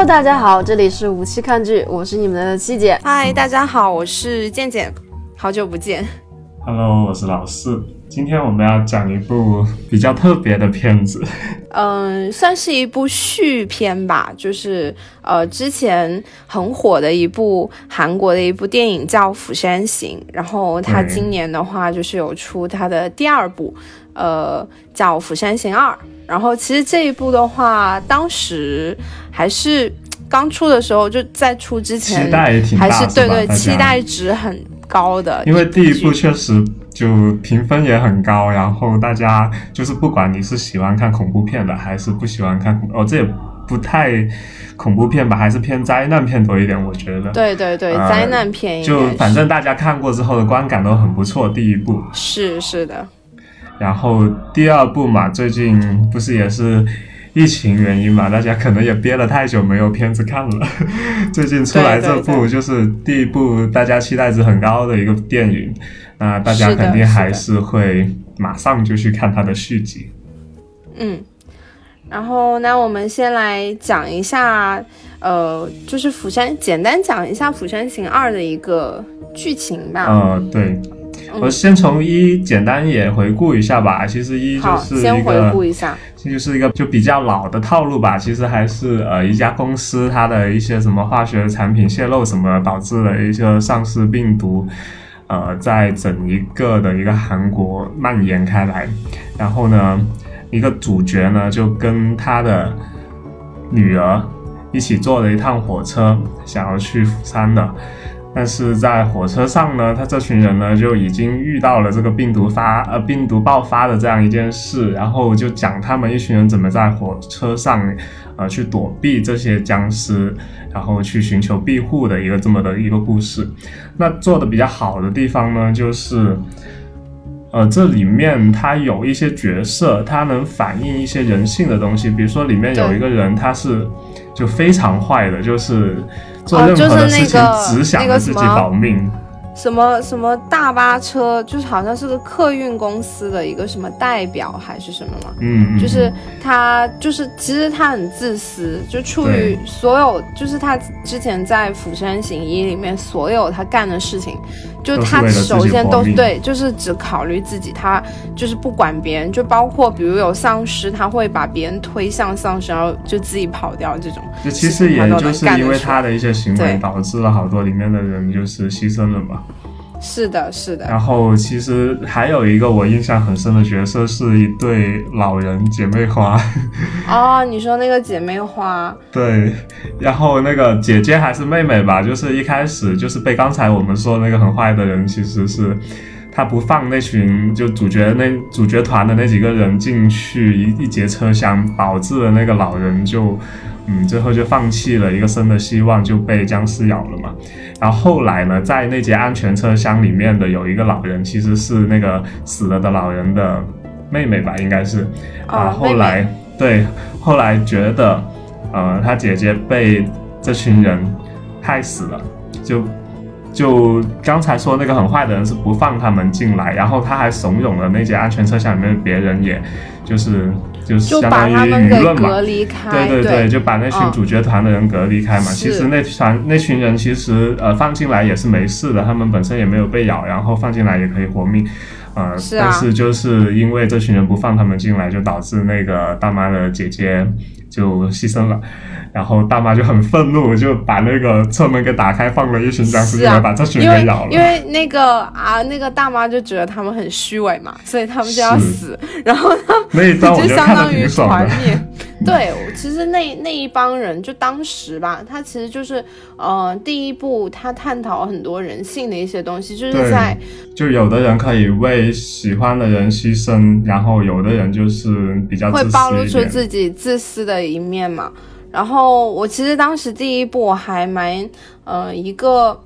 Hello，大家好，这里是无期看剧，我是你们的七姐。嗨，大家好，我是健健，好久不见。Hello，我是老四。今天我们要讲一部比较特别的片子，嗯，算是一部续片吧，就是呃之前很火的一部韩国的一部电影叫《釜山行》，然后它今年的话就是有出它的第二部，呃叫《釜山行二》。然后其实这一部的话，当时还是刚出的时候，就在出之前，期待也挺大，还是对对，期待值很高的。因为第一部确实就评分也很高，然后大家就是不管你是喜欢看恐怖片的，还是不喜欢看，哦，这也不太恐怖片吧，还是偏灾难片多一点，我觉得。对对对，灾难片。就反正大家看过之后的观感都很不错，第一部。是是的。然后第二部嘛，最近不是也是疫情原因嘛，大家可能也憋了太久没有片子看了。最近出来这部就是第一部大家期待值很高的一个电影，那大家肯定还是会马上就去看它的续集。嗯，然后那我们先来讲一下，呃，就是《釜山》，简单讲一下《釜山行二》的一个剧情吧。呃，对。我先从一简单也回顾一下吧。其实一就是一个，先回顾一下，这就是一个就比较老的套路吧。其实还是呃一家公司它的一些什么化学产品泄露什么，导致了一些丧尸病毒，呃，在整一个的一个韩国蔓延开来。然后呢，一个主角呢就跟他的女儿一起坐了一趟火车，想要去釜山的。但是在火车上呢，他这群人呢就已经遇到了这个病毒发呃病毒爆发的这样一件事，然后就讲他们一群人怎么在火车上，呃去躲避这些僵尸，然后去寻求庇护的一个这么的一个故事。那做的比较好的地方呢，就是，呃这里面它有一些角色，它能反映一些人性的东西，比如说里面有一个人他是就非常坏的，就是。做任何的事情只想着自己保命。什么什么大巴车，就是好像是个客运公司的一个什么代表还是什么嘛？嗯，就是他，就是其实他很自私，就出于所有，就是他之前在《釜山行一》里面所有他干的事情，就他首先都对，就是只考虑自己，他就是不管别人，就包括比如有丧尸，他会把别人推向丧尸，然后就自己跑掉这种。就其实也就是因为他的一些行为，导致了好多里面的人就是牺牲了嘛。是的，是的。然后其实还有一个我印象很深的角色，是一对老人姐妹花。哦，你说那个姐妹花？对。然后那个姐姐还是妹妹吧？就是一开始就是被刚才我们说那个很坏的人，其实是他不放那群就主角那主角团的那几个人进去一一节车厢，导致了那个老人就。嗯，最后就放弃了一个生的希望，就被僵尸咬了嘛。然后后来呢，在那节安全车厢里面的有一个老人，其实是那个死了的老人的妹妹吧，应该是。啊，后来对，后来觉得，呃，他姐姐被这群人害死了，就就刚才说那个很坏的人是不放他们进来，然后他还怂恿了那节安全车厢里面的别人，也就是。就相当于舆论嘛，对对对，就把那群主角团的人隔离开嘛。其实那团那群人其实呃放进来也是没事的，他们本身也没有被咬，然后放进来也可以活命。呃，但是就是因为这群人不放他们进来，就导致那个大妈的姐姐就牺牲了。然后大妈就很愤怒，就把那个车门给打开，放了一群僵尸进来，把这群人咬了。因为那个啊，那个大妈就觉得他们很虚伪嘛，所以他们就要死。然后呢，就相当于团灭。对，其实那那一帮人，就当时吧，他其实就是，呃，第一部他探讨很多人性的一些东西，就是在就有的人可以为喜欢的人牺牲，然后有的人就是比较会暴露出自己自私的一面嘛。然后我其实当时第一部我还蛮，呃，一个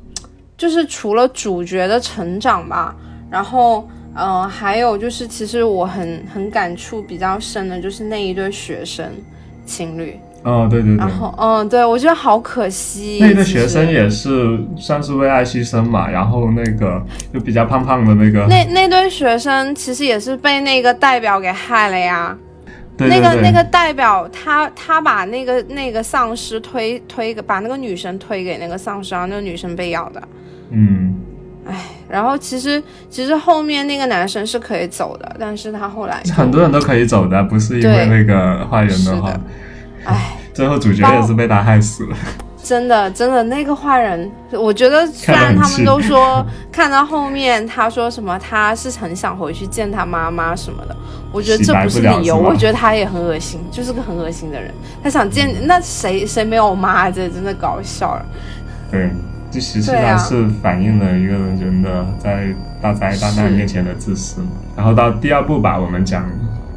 就是除了主角的成长吧，然后，呃，还有就是其实我很很感触比较深的就是那一对学生情侣。哦，对对对。然后，嗯，对我觉得好可惜。那个学生也是算是为爱牺牲嘛，然后那个就比较胖胖的那个。那那对学生其实也是被那个代表给害了呀。对那个那个代表他他把那个那个丧尸推推给把那个女生推给那个丧尸，然后那个女生被咬的。嗯，然后其实其实后面那个男生是可以走的，但是他后来 很多人都可以走的，不是因为那个坏人的话。唉，最后主角也是被他害死了。真的真的那个坏人，我觉得虽然他们都说看到后面他说什么他是很想回去见他妈妈什么的，我觉得这不是理由，我觉得他也很恶心，就是个很恶心的人。他想见那谁谁没有妈，这真的搞笑了。对，这实际上是反映了一个人的在大灾大难面前的自私。然后到第二部吧，我们讲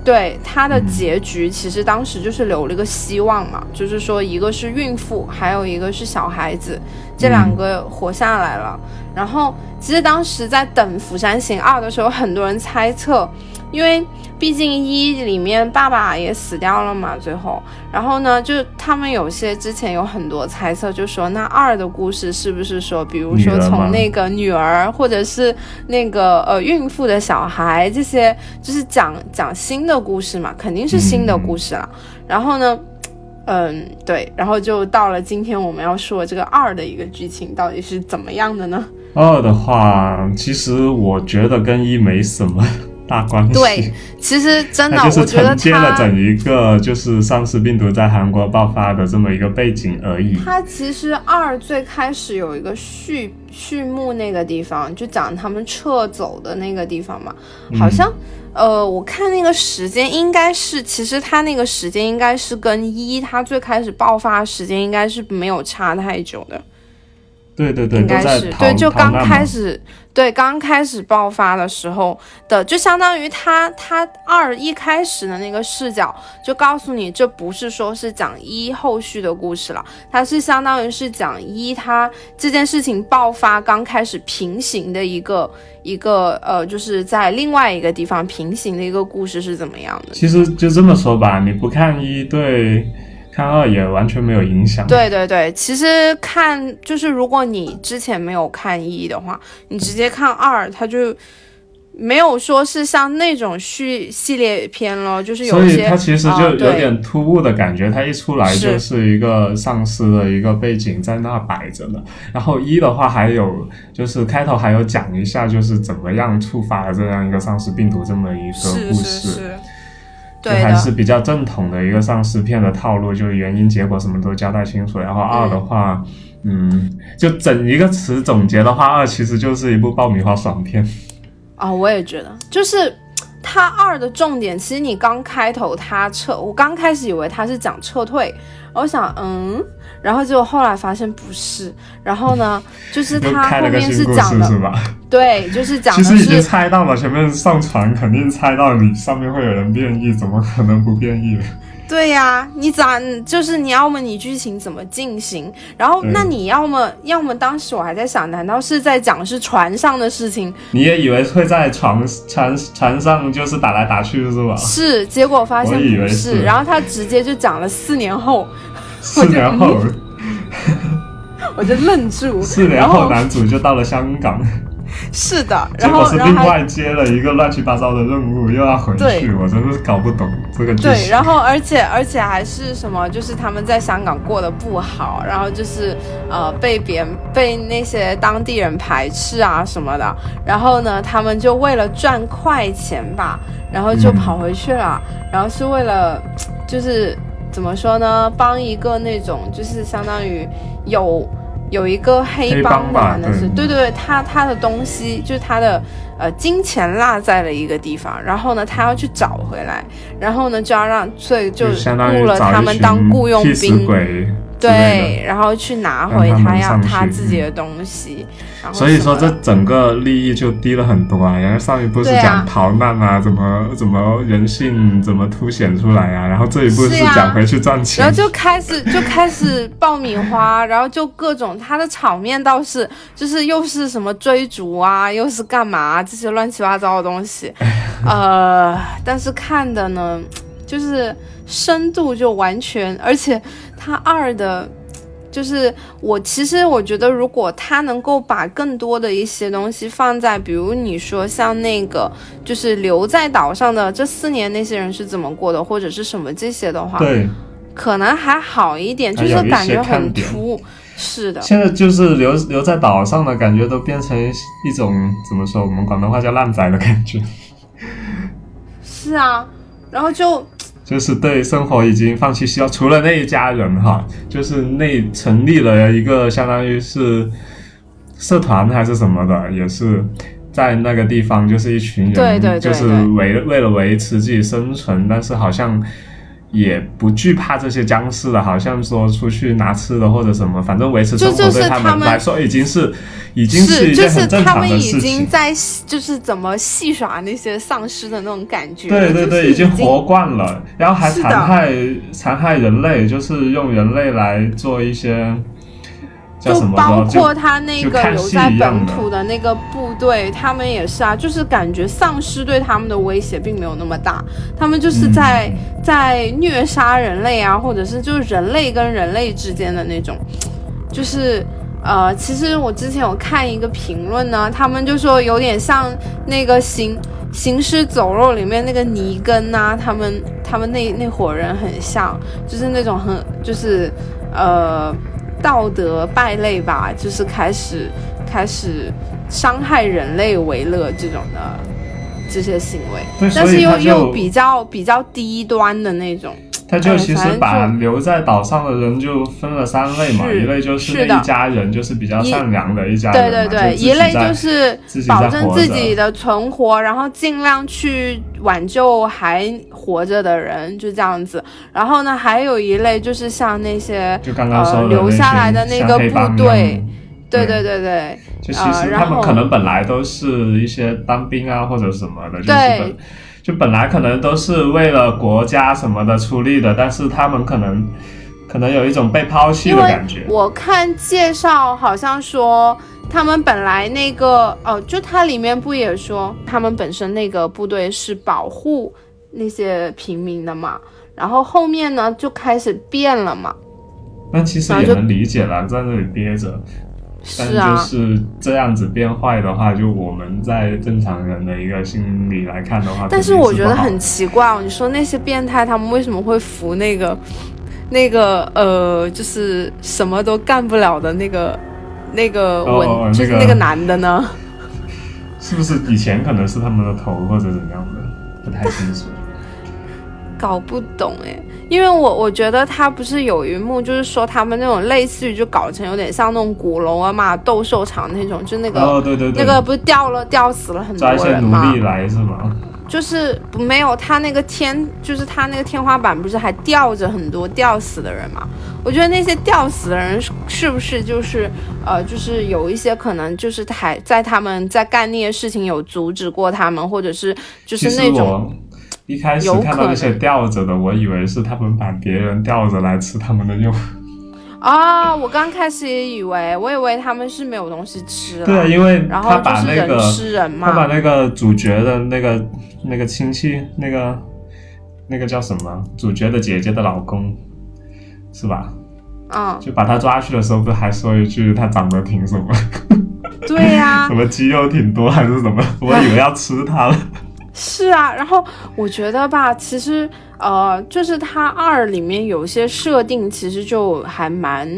对他的结局，其实当时就是留了一个希望嘛，就是说一个是孕妇，还有一个是小孩子，这两个活下来了。然后其实当时在等《釜山行二》的时候，很多人猜测，因为毕竟一里面爸爸也死掉了嘛，最后，然后呢，就他们有些之前有很多猜测，就说那二的故事是不是说，比如说从那个女儿，或者是那个呃孕妇的小孩，这些就是讲讲新的故事嘛，肯定是新的故事了。然后呢？嗯，对，然后就到了今天我们要说这个二的一个剧情到底是怎么样的呢？二的话，其实我觉得跟一没什么大关系。对，其实真的，我觉得承接了整一个就是丧尸病毒在韩国爆发的这么一个背景而已。它其实二最开始有一个序序幕那个地方，就讲他们撤走的那个地方嘛，好像。呃，我看那个时间应该是，其实它那个时间应该是跟一它最开始爆发时间应该是没有差太久的。对对对，应该是对，就刚开始，对刚开始爆发的时候的，就相当于他他二一开始的那个视角，就告诉你这不是说是讲一后续的故事了，它是相当于是讲一他这件事情爆发刚开始平行的一个一个呃，就是在另外一个地方平行的一个故事是怎么样的。其实就这么说吧，你不看一对看二也完全没有影响。对对对，其实看就是如果你之前没有看一的话，你直接看二，它就没有说是像那种续系列片了，就是有所以它其实啊就有点突兀的感觉，它一出来就是一个丧尸的一个背景在那摆着的。然后一的话还有就是开头还有讲一下就是怎么样触发了这样一个丧尸病毒这么一个故事。是是，就对，还是比较正统的一个丧尸片的套路，就是原因、结果什么都交代清楚。然后二的话，嗯就整一个词总结的话，二其实就是一部爆米花爽片。啊、我也觉得，就是它二的重点，其实你刚开头它撤，我刚开始以为它是讲撤退，我想嗯，然后结果后来发现不是，然后呢，就是又它后面是讲的，是吧？对，就是讲的其实已经是猜到了，前面上传肯定猜到你上面会有人变异，怎么可能不变异呢？对呀、你咋就是你要么你剧情怎么进行，然后对那你要么要么当时我还在想，难道是在讲是船上的事情？你也以为会在船船船上就是打来打去是吧？是，结果发现是然后他直接就讲了四年后，四年后，我就 愣住，四年后男主就到了香港，是的，然后是另外接了一个乱七八糟的任务，又要回去，我真的是搞不懂这个剧对，然后而且而且还是什么，就是他们在香港过得不好，然后就是呃被别人被那些当地人排斥啊什么的，然后呢，他们就为了赚快钱吧，然后就嗯跑回去了，然后是为了就是怎么说呢，帮一个那种就是相当于有。有一个黑黑帮吧那是对对对对，他他的东西就是他的呃金钱落在了一个地方，然后呢，他要去找回来，然后呢就要让所以就雇了他们当雇佣兵，对，然后去拿回他他要他自己的东西，然。后所以说这整个利益就低了很多啊。然后上一部是讲逃难啊，怎么怎么人性怎么凸显出来啊，然后这一部是讲回去赚钱。然后就开始就开始爆米花，然后就各种他的场面倒是就是又是什么追逐啊，又是干嘛、啊、这些乱七八糟的东西，呃，但是看的呢，就是深度就完全，而且他二的。就是我其实我觉得，如果他能够把更多的一些东西放在，比如你说像那个，就是留在岛上的这四年那些人是怎么过的，或者是什么这些的话，对，可能还好一点，就是感觉很突。是的，现在就是留留在岛上的感觉都变成一种怎么说？我们广东话叫烂仔的感觉。是啊，然后就就是对生活已经放弃希望，除了那一家人哈，就是那成立了一个相当于是社团还是什么的，也是在那个地方，就是一群人，对对对，就是为为了维持自己生存，但是好像。也不惧怕这些僵尸了，好像说出去拿吃的或者什么，反正维持生活对他们来说已经是，已经是一件很正常的事情。就是他们已经在就是怎么戏耍那些丧尸的那种感觉。对对对，已经活惯了，然后还残害残害人类，就是用人类来做一些。就包括他那个留在本土的那个部队，他们也是啊，就是感觉丧尸对他们的威胁并没有那么大，他们就是在在虐杀人类啊，或者是就是人类跟人类之间的那种，就是呃，其实我之前有看一个评论呢，他们就说有点像那个行行尸走肉里面那个尼根呐，他们他们那那伙人很像，就是那种很就是呃。道德败类吧，就是开始开始伤害人类为乐这种的这些行为，但是又又比较比较低端的那种。他就其实把留在岛上的人就分了三类嘛，一类就是那一家人，就是比较善良的一家人，对对对，一类就是保证自己的存活，然后尽量去挽救还活着的人，就这样子。然后呢，还有一类就是像那些就刚刚说留下来的那个部队，对对对对，就其实他们可能本来都是一些当兵啊或者什么的，就是就本来可能都是为了国家什么的出力的，但是他们可能可能有一种被抛弃的感觉。我看介绍好像说，他们本来那个哦，就它里面不也说，他们本身那个部队是保护那些平民的嘛，然后后面呢就开始变了嘛。那其实也能理解了，在那里憋着。但就是这样子变坏的话，就我们在正常人的一个心理来看的话，但是我觉得很奇怪哦。你说那些变态，他们为什么会服那个那个呃，就是什么都干不了的那个那个文，就是那个男的呢？是不是以前可能是他们的头或者怎样的？不太清楚。搞不懂哎。因为我我觉得他不是有一幕，就是说他们那种类似于就搞成有点像那种古龙啊嘛斗兽场那种，就那个哦对对对，那个不是吊了吊死了很多人吗？奴隶来是吗？就是没有他那个天，就是他那个天花板不是还吊着很多吊死的人吗？我觉得那些吊死的人是不是就是呃，就是有一些可能就是还在他们在干那些事情有阻止过他们，或者是就是那种。一开始看到那些吊着的，我以为是他们把别人吊着来吃他们的肉。啊，我刚开始也以为，我以为他们是没有东西吃了。对，因为他把那个吃人嘛，他把那个主角的那个那个亲戚，那个那个叫什么？主角的姐姐的老公，是吧？嗯。就把他抓去的时候，不还说一句他长得挺什么？对呀。什么肌肉挺多还是什么？我以为要吃他了。是啊，然后我觉得吧，其实呃，就是它二里面有些设定，其实就还蛮，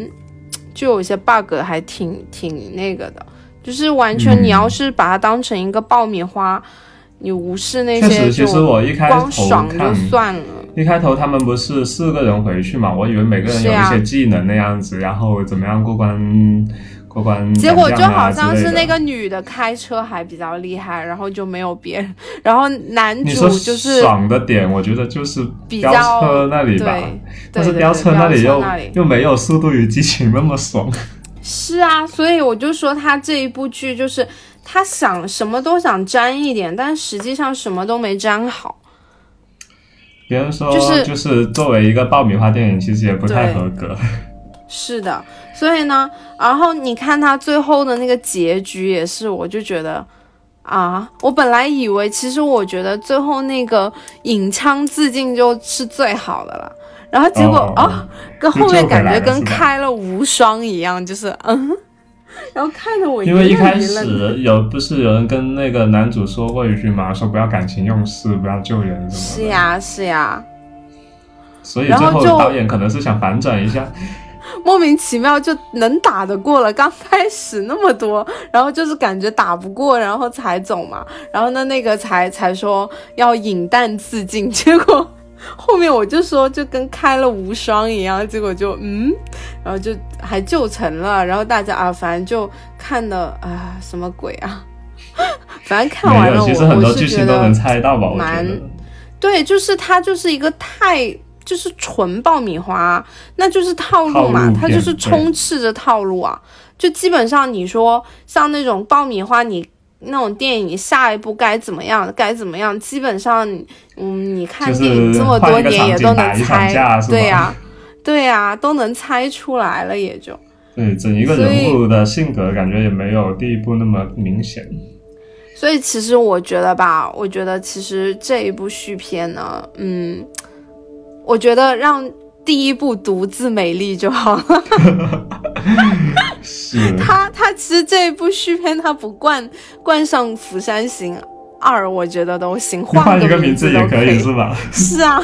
就有些 bug 还挺挺那个的，就是完全你要是把它当成一个爆米花，你无视那些其实我一开光爽就算了。一开头他们不是四个人回去嘛，我以为每个人有一些技能那样子，然后怎么样过关。过关，结果就好像是那个女的开车还比较厉害，然后就没有别人，然后男主就是爽的点，我觉得就是飙车那里吧，但是飙车那里又又没有《速度与激情》那么爽。是啊，所以我就说他这一部剧就是他想什么都想沾一点，但实际上什么都没沾好。别人说就是就是作为一个爆米花电影，其实也不太合格。是的，所以呢，然后你看他最后的那个结局也是，我就觉得，啊，我本来以为，其实我觉得最后那个引枪自尽就是最好的了。然后结果哦哦，跟后面感觉跟开了无双一样，就是嗯，然后看着我因为一开始有不是有人跟那个男主说过一句嘛，说不要感情用事，不要救人什么的。是呀是呀，所以最后然后就导演可能是想反转一下，莫名其妙就能打得过了。刚开始那么多，然后就是感觉打不过，然后才走嘛。然后呢，那个才才说要饮弹自尽，结果 后面我就说就跟开了无双一样，结果就嗯，然后就还救成了。然后大家啊，反正就看的啊什么鬼啊，反正看完了我很多我是觉剧情都能得猜到吧？我觉蛮得。对，就是他就是一个太就是纯爆米花，那就是套路嘛，路它就是充斥着套路啊。就基本上你说像那种爆米花，你那种电影，你下一步该怎么样，该怎么样，基本上嗯，你看电影这么多年也都能猜对呀、对呀、都能猜出来了，也就。对整一个人物的性格，感觉也没有第一部那么明显。所以其实我觉得吧，我觉得其实这一部续片呢，嗯，我觉得让第一部独自美丽就好了。是，他他其实这一部续片他不冠冠上《釜山行二》，我觉得都行，你换换一个名名字也都可以是吧？是啊，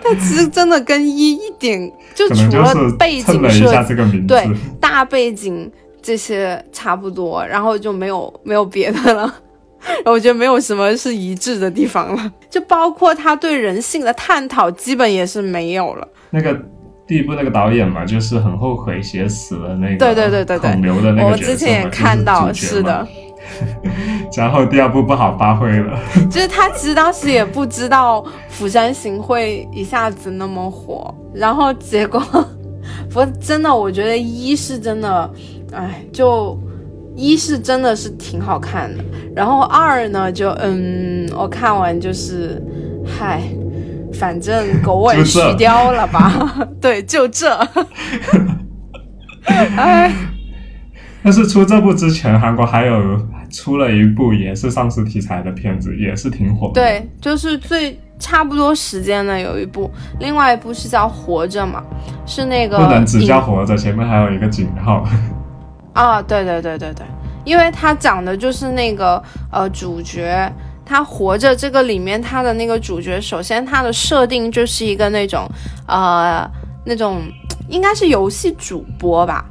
他其实真的跟一一点，就除了就是背蹭景 设计。对大背景这些差不多，然后就没有没有别的了。我觉得没有什么是一致的地方了，就包括他对人性的探讨，基本也是没有了。那个第一部那个导演嘛，就是很后悔写死了那个对对对对对我之前也看到，是的，，然后第二部不好发挥了，就是他其实当时也不知道《釜山行》会一下子那么火，然后结果，不过真的，我觉得一是真的，哎，就一是真的是挺好看的，然后二呢，就嗯，我看完就是，嗨。反正狗尾就续这貂了吧？对，就这。哎，但是出这部之前，韩国还有出了一部也是丧尸题材的片子，也是挺火的。，对，就是最差不多时间的有一部，另外一部是叫《活着》嘛，是那个不能只叫活着，前面还有一个井号。啊，对对对对对，因为他讲的就是那个呃主角，他活着这个里面他的那个主角，首先他的设定就是一个那种呃那种应该是游戏主播吧，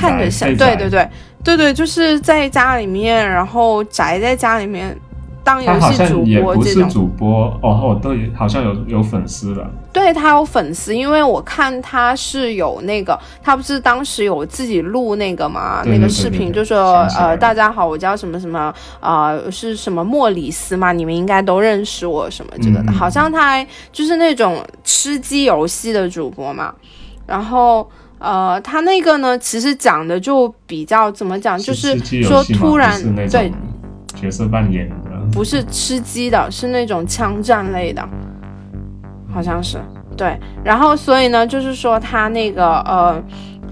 看着像，对对对。对对，就是在家里面，然后宅在家里面当游戏主播这种。不是主播哦，哦，对，好像有有粉丝了。对他有粉丝，因为我看他是有那个，他不是当时有自己录那个嘛，那个视频，就说呃，大家好，我叫什么什么，呃，是什么莫里斯嘛，你们应该都认识我什么这个的，好像他还就是那种吃鸡游戏的主播嘛，然后。呃，他那个呢，其实讲的就比较怎么讲，就是说突然对角色扮演的。不是吃鸡的，是那种枪战类的，好像是对。然后所以呢，就是说他那个呃，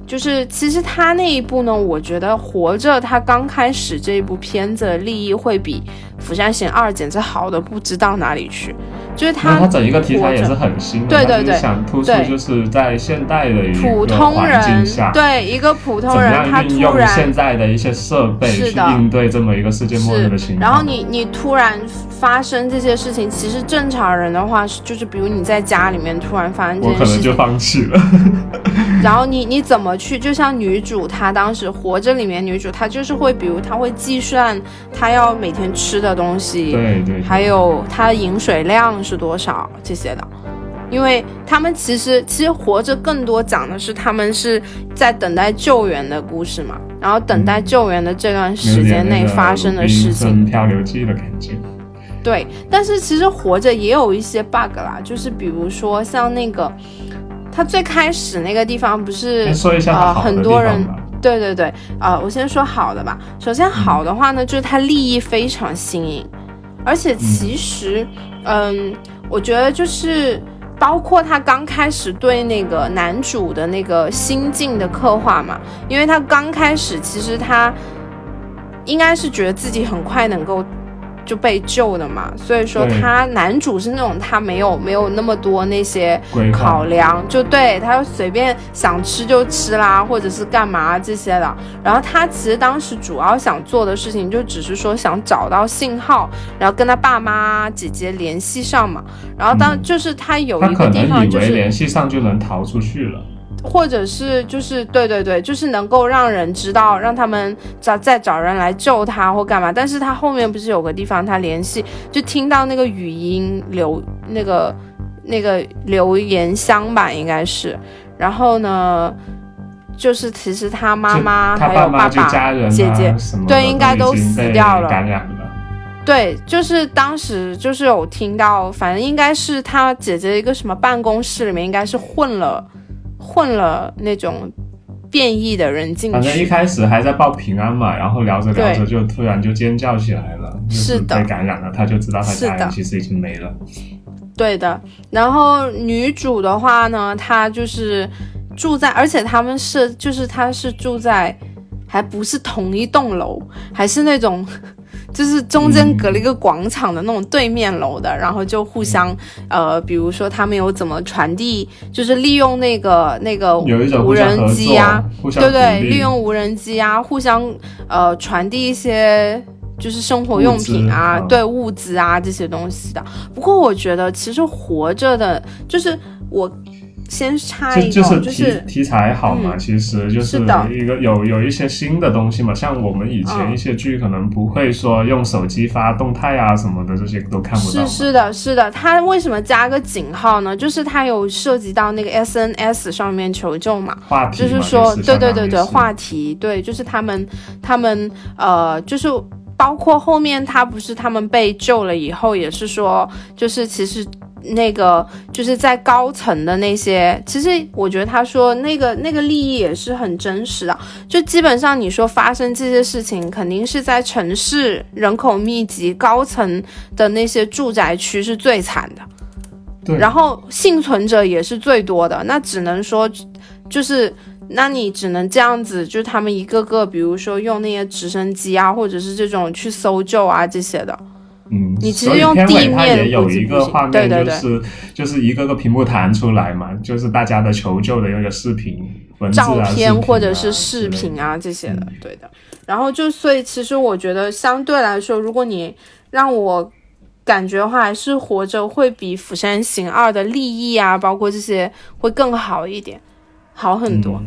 就是其实他那一部呢，我觉得《活着》他刚开始这一部片子的利益会比《釜山行二》简直好的不知道哪里去，就是他那他整一个题材也是很新的，对对对他就是想突出就是在现代的一普个环通人境下，对一个普通人，他突然现在的一些设备去应对这么一个世界末日的情，况。然后你你突然发生这些事情，其实正常人的话是就是比如你在家里面突然发生这我可能就放弃了。然后你你怎么去？就像女主她当时活着里面女主，她就是会比如她会计算她要每天吃的东西，对对，还有她的饮水量是多少这些的。因为他们其实其实活着更多讲的是他们是在等待救援的故事嘛，然后等待救援的这段时间内发生的事情，《鲁滨漂流记》的感觉。对，但是其实活着也有一些 bug 啦，就是比如说像那个，他最开始那个地方不是说一下它呃好的地很多人。对对对，啊、我先说好的吧。首先好的话呢，就是它利益非常新颖，而且其实，嗯我觉得就是包括他刚开始对那个男主的那个心境的刻画嘛，因为他刚开始其实他应该是觉得自己很快能够就被救的嘛，所以说他男主是那种他没有没有那么多那些考量，就对他就随便想吃就吃啦，或者是干嘛这些的。然后他其实当时主要想做的事情就只是说想找到信号，然后跟他爸妈姐姐联系上嘛。然后当、嗯就是他有一个地能以为方就是联系上就能逃出去了。或者是就是对对对，就是能够让人知道，让他们找再找人来救他或干嘛。但是他后面不是有个地方他联系，就听到那个语音留那个那个留言箱吧，应该是。然后呢，就是其实他妈妈还有妈就爸家人姐姐对应该都死掉了感染了。对，就是当时就是有听到，反正应该是他姐姐一个什么办公室里面，应该是混了混了那种变异的人进反正一。开始还在报平安嘛，然后聊着聊着就突然就尖叫起来了，是的被感染了，他就知道他的家人其实已经没了。对的，然后女主的话呢，她就是住在，而且他们是就是她是住在，还不是同一栋楼，还是那种。就是中间隔了一个广场的那种对面楼的，然后就互相，呃，比如说他们有怎么传递，就是利用那个那个无人机啊，，对对，利用无人机啊，互相呃传递一些就是生活用品啊，对物资啊这些东西的。不过我觉得其实活着的，就是我先插一个，就就是题题材好嘛，嗯其实就是一个有有一些新的东西嘛，像我们以前嗯一些剧可能不会说用手机发动态啊什么的，这些都看不到。是是的，是的，它为什么加个井号呢？就是它有涉及到那个 SNS 上面求救嘛。话题嘛，就是说，对对对对，话题，对，就是他们他们呃，就是包括后面他不是他们被救了以后，也是说，就是其实那个就是在高层的那些，其实我觉得他说那个那个利益也是很真实的，就基本上你说发生这些事情，肯定是在城市人口密集、高层的那些住宅区是最惨的。对然后幸存者也是最多的，那只能说就是。那你只能这样子，就是他们一个个，比如说用那些直升机啊，或者是这种去搜救啊这些的，嗯，你其实用地面也有一个画对对对面，就是就是一个个屏幕弹出来嘛，就是大家的求救的那个视频、文字啊、照片或者是视。频啊这些的嗯，对的。然后就所以其实我觉得相对来说，如果你让我感觉的话，还是活着会比《釜山行二》的利益啊，包括这些会更好一点，好很多。嗯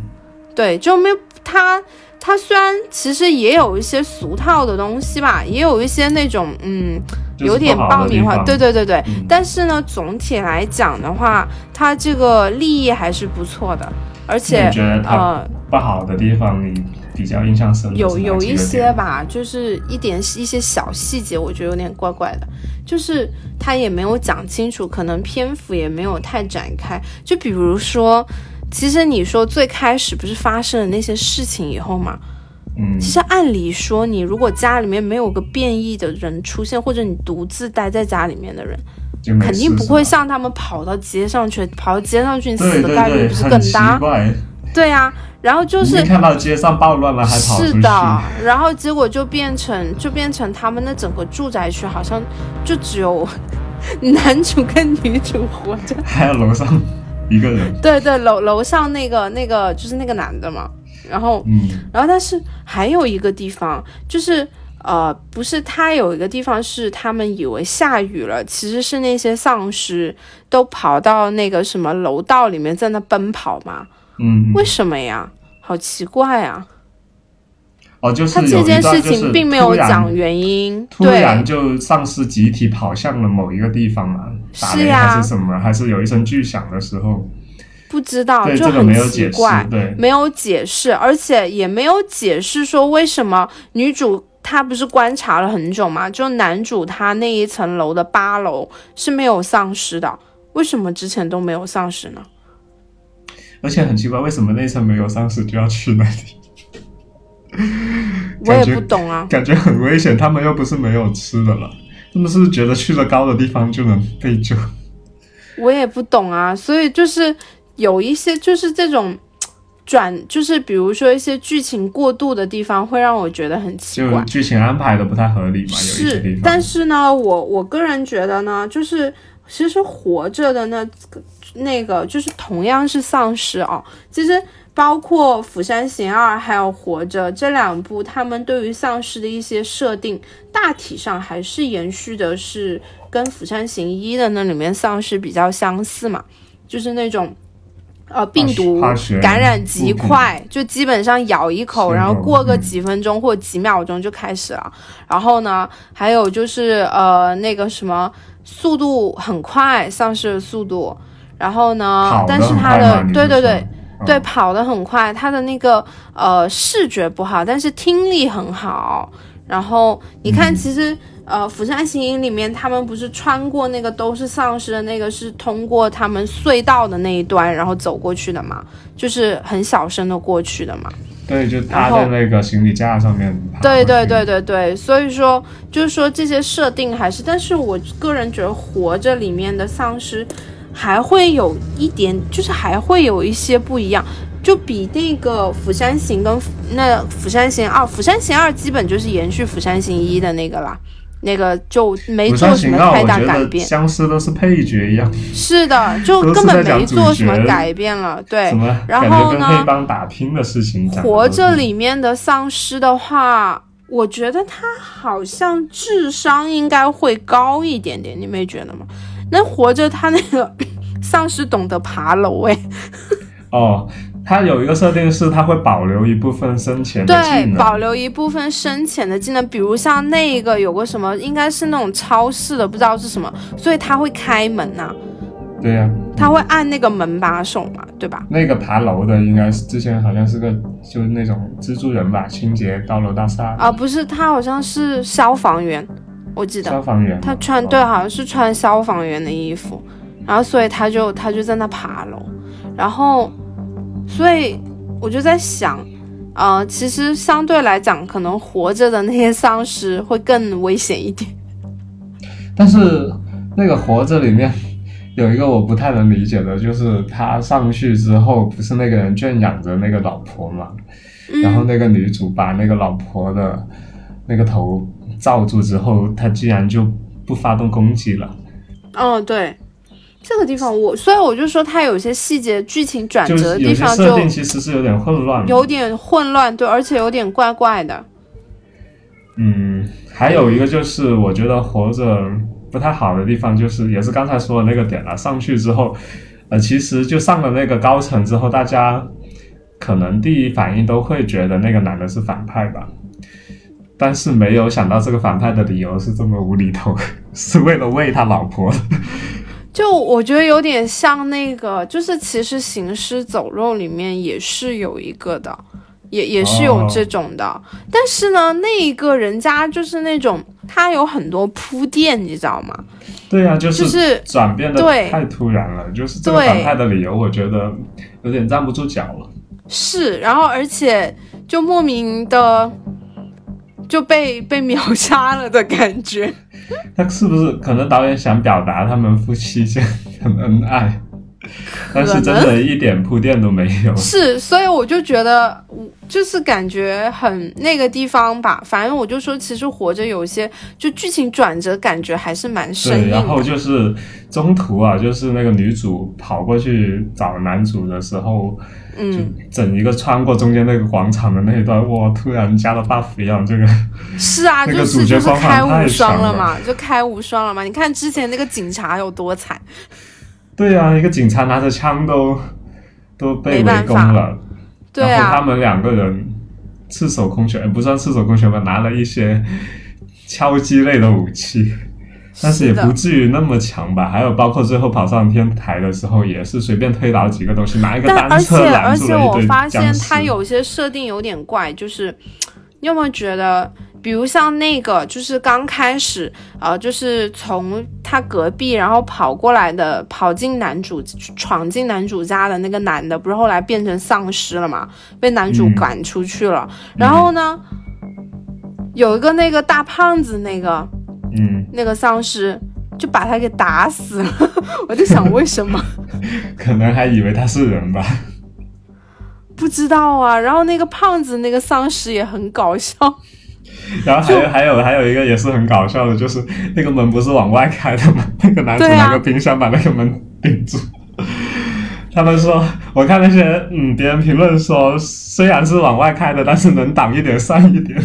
对，就没有它，它虽然其实也有一些俗套的东西吧，也有一些那种嗯，有点爆米花，对对对对。嗯但是呢，总体来讲的话，它这个利益还是不错的，而且呃，不好的地方，你比较印象深刻有有一些吧，就是一点一些小细节，我觉得有点怪怪的，就是他也没有讲清楚，可能篇幅也没有太展开。就比如说，其实你说最开始不是发生了那些事情以后嘛，嗯其实按理说，你如果家里面没有个变异的人出现，或者你独自待在家里面的人，就肯定不会像他们跑到街上去，跑到街上去，死的概率不是更大？对，对啊，然后就是看到街上暴乱了还跑，是的，然后结果就变成就变成他们那整个住宅区好像就只有 男主跟女主活着。还有楼上一个人，对对，楼楼上那个那个就是那个男的嘛，然后嗯，然后但是还有一个地方就是。呃，不是，他有一个地方是他们以为下雨了，其实是那些丧尸都跑到那个什么楼道里面在那奔跑嘛？嗯，为什么呀？好奇怪啊！哦，就是他这件事情并没有讲原因，突然，就丧尸集体跑向了某一个地方嘛，打雷是呀还是什么，还是有一声巨响的时候，不知道，对这个就很奇没有解释怪，，对，没有解释，而且也没有解释说为什么女主她不是观察了很久嘛，就男主他那一层楼的八楼是没有丧尸的，为什么之前都没有丧尸呢？而且很奇怪，为什么那层没有丧尸就要去那里？我也不懂啊。感觉很危险，他们又不是没有吃的了，他们是觉得去了高的地方就能被救？我也不懂啊，所以就是有一些就是这种，转，就是比如说一些剧情过渡的地方，会让我觉得很奇怪。就剧情安排的不太合理嘛，有一些地是方。，但是呢，我我个人觉得呢，就是其实活着的那那个，就是同样是丧尸哦，其实包括《釜山行二》还有《活着》这两部，他们对于丧尸的一些设定，大体上还是延续的是跟《釜山行一》的那里面丧尸比较相似嘛，就是那种。呃，病毒感染极快，就基本上咬一口，然后过个嗯几分钟或几秒钟就开始了。然后呢，还有就是呃那个什么速度很快，丧尸的速度。然后呢但是它的对对对嗯对跑得很快，他的那个呃视觉不好，但是听力很好。然后你看，嗯其实、呃《釜山行》里面他们不是穿过那个都是丧尸的那个，是通过他们隧道的那一端，然后走过去的嘛，就是很小声的过去的嘛。对，就搭在那个行李架上面对对对对对，所以说就是说这些设定还是，但是我个人觉得《活着》里面的丧尸还会有一点，就是还会有一些不一样，就比那个《釜山行》跟那《釜山行二》，《釜山行二》基本就是延续《釜山行一》的那个啦。那个就没做什么太大改变，僵尸都是配角一样，是的，就根本没做什么改变了。对然后呢黑帮打拼的事情活着里面的丧尸的话，我觉得他好像智商应该会高一点点，你没觉得吗？那活着他那个 丧尸懂得爬楼哎，哦，它有一个设定是它会保留一部分生前的技对，保留一部分生前的技能，比如像那个有个什么，应该是那种超市的，不知道是什么，所以他会开门呐、对呀、他会按那个门把手嘛，对吧？那个爬楼的应该是之前好像是个就是那种蜘蛛人吧，清洁高楼大厦。啊，不是，他好像是消防员，我记得。消防员，他穿哦。对，好像是穿消防员的衣服，然后所以他就他就在那爬楼，然后所以我就在想，呃，其实相对来讲，可能活着的那些丧尸会更危险一点。但是那个活着里面有一个我不太能理解的，就是他上去之后，不是那个人圈养着那个老婆嘛，然后嗯，那个女主把那个老婆的那个头罩住之后，他居然就不发动攻击了，哦，对，这个地方我，所以我就说它有些细节剧情转折的地方就设定其实是有点混乱。有点混乱，对，而且有点怪怪的。嗯，还有一个就是我觉得活着不太好的地方，就是也是刚才说的那个点了。上去之后，呃，其实就上了那个高层之后，大家可能第一反应都会觉得那个男的是反派吧。但是没有想到这个反派的理由是这么无厘头，是为了喂他老婆。就我觉得有点像那个，就是其实《行尸走肉》里面也是有一个的，也也是有哦这种的。但是呢，那一个人家就是那种他有很多铺垫，你知道吗？对呀、就就是是转变的对太突然了，就是这个反派的理由，我觉得有点站不住脚了。是，然后而且就莫名的就被被秒杀了的感觉。他是不是可能导演想表达他们夫妻间很恩爱，但是真的一点铺垫都没有。是，所以我就觉得，我就是感觉很那个地方吧。反正我就说，其实活着有些就剧情转折，感觉还是蛮生对，然后。就是中途啊，就是那个女主跑过去找男主的时候，就嗯，整一个穿过中间那个广场的那一段，哇，突然加了 buff 一样，这个 是啊，那个就是就是主角光环开无双了嘛，就开无双了嘛。你看之前那个警察有多惨，对啊，一个警察拿着枪都都被围攻了，对啊，然后他们两个人赤手空拳，呃不算赤手空拳吧，拿了一些敲击类的武器，但是也不至于那么强吧。还有包括最后跑上天台的时候，也是随便推倒几个东西，拿一个单车且而且拦住了一堆我发现僵尸。它有些设定有点怪，就是你有没有觉得，比如像那个，就是刚开始，呃，就是从他隔壁然后跑过来的，跑进男主闯进男主家的那个男的，不是后来变成丧尸了嘛，被男主嗯赶出去了。然后呢，有一个那个大胖子，那个嗯，那个丧尸。就把他给打死了，我就想为什么？可能还以为他是人吧。不知道啊。然后那个胖子那个丧尸也很搞笑。然后还有还有还有一个也是很搞笑的，就是那个门不是往外开的吗？那个男主拿个冰箱把那个门顶住。他们说，我看那些嗯别人评论说，虽然是往外开的，但是能挡一点算一点。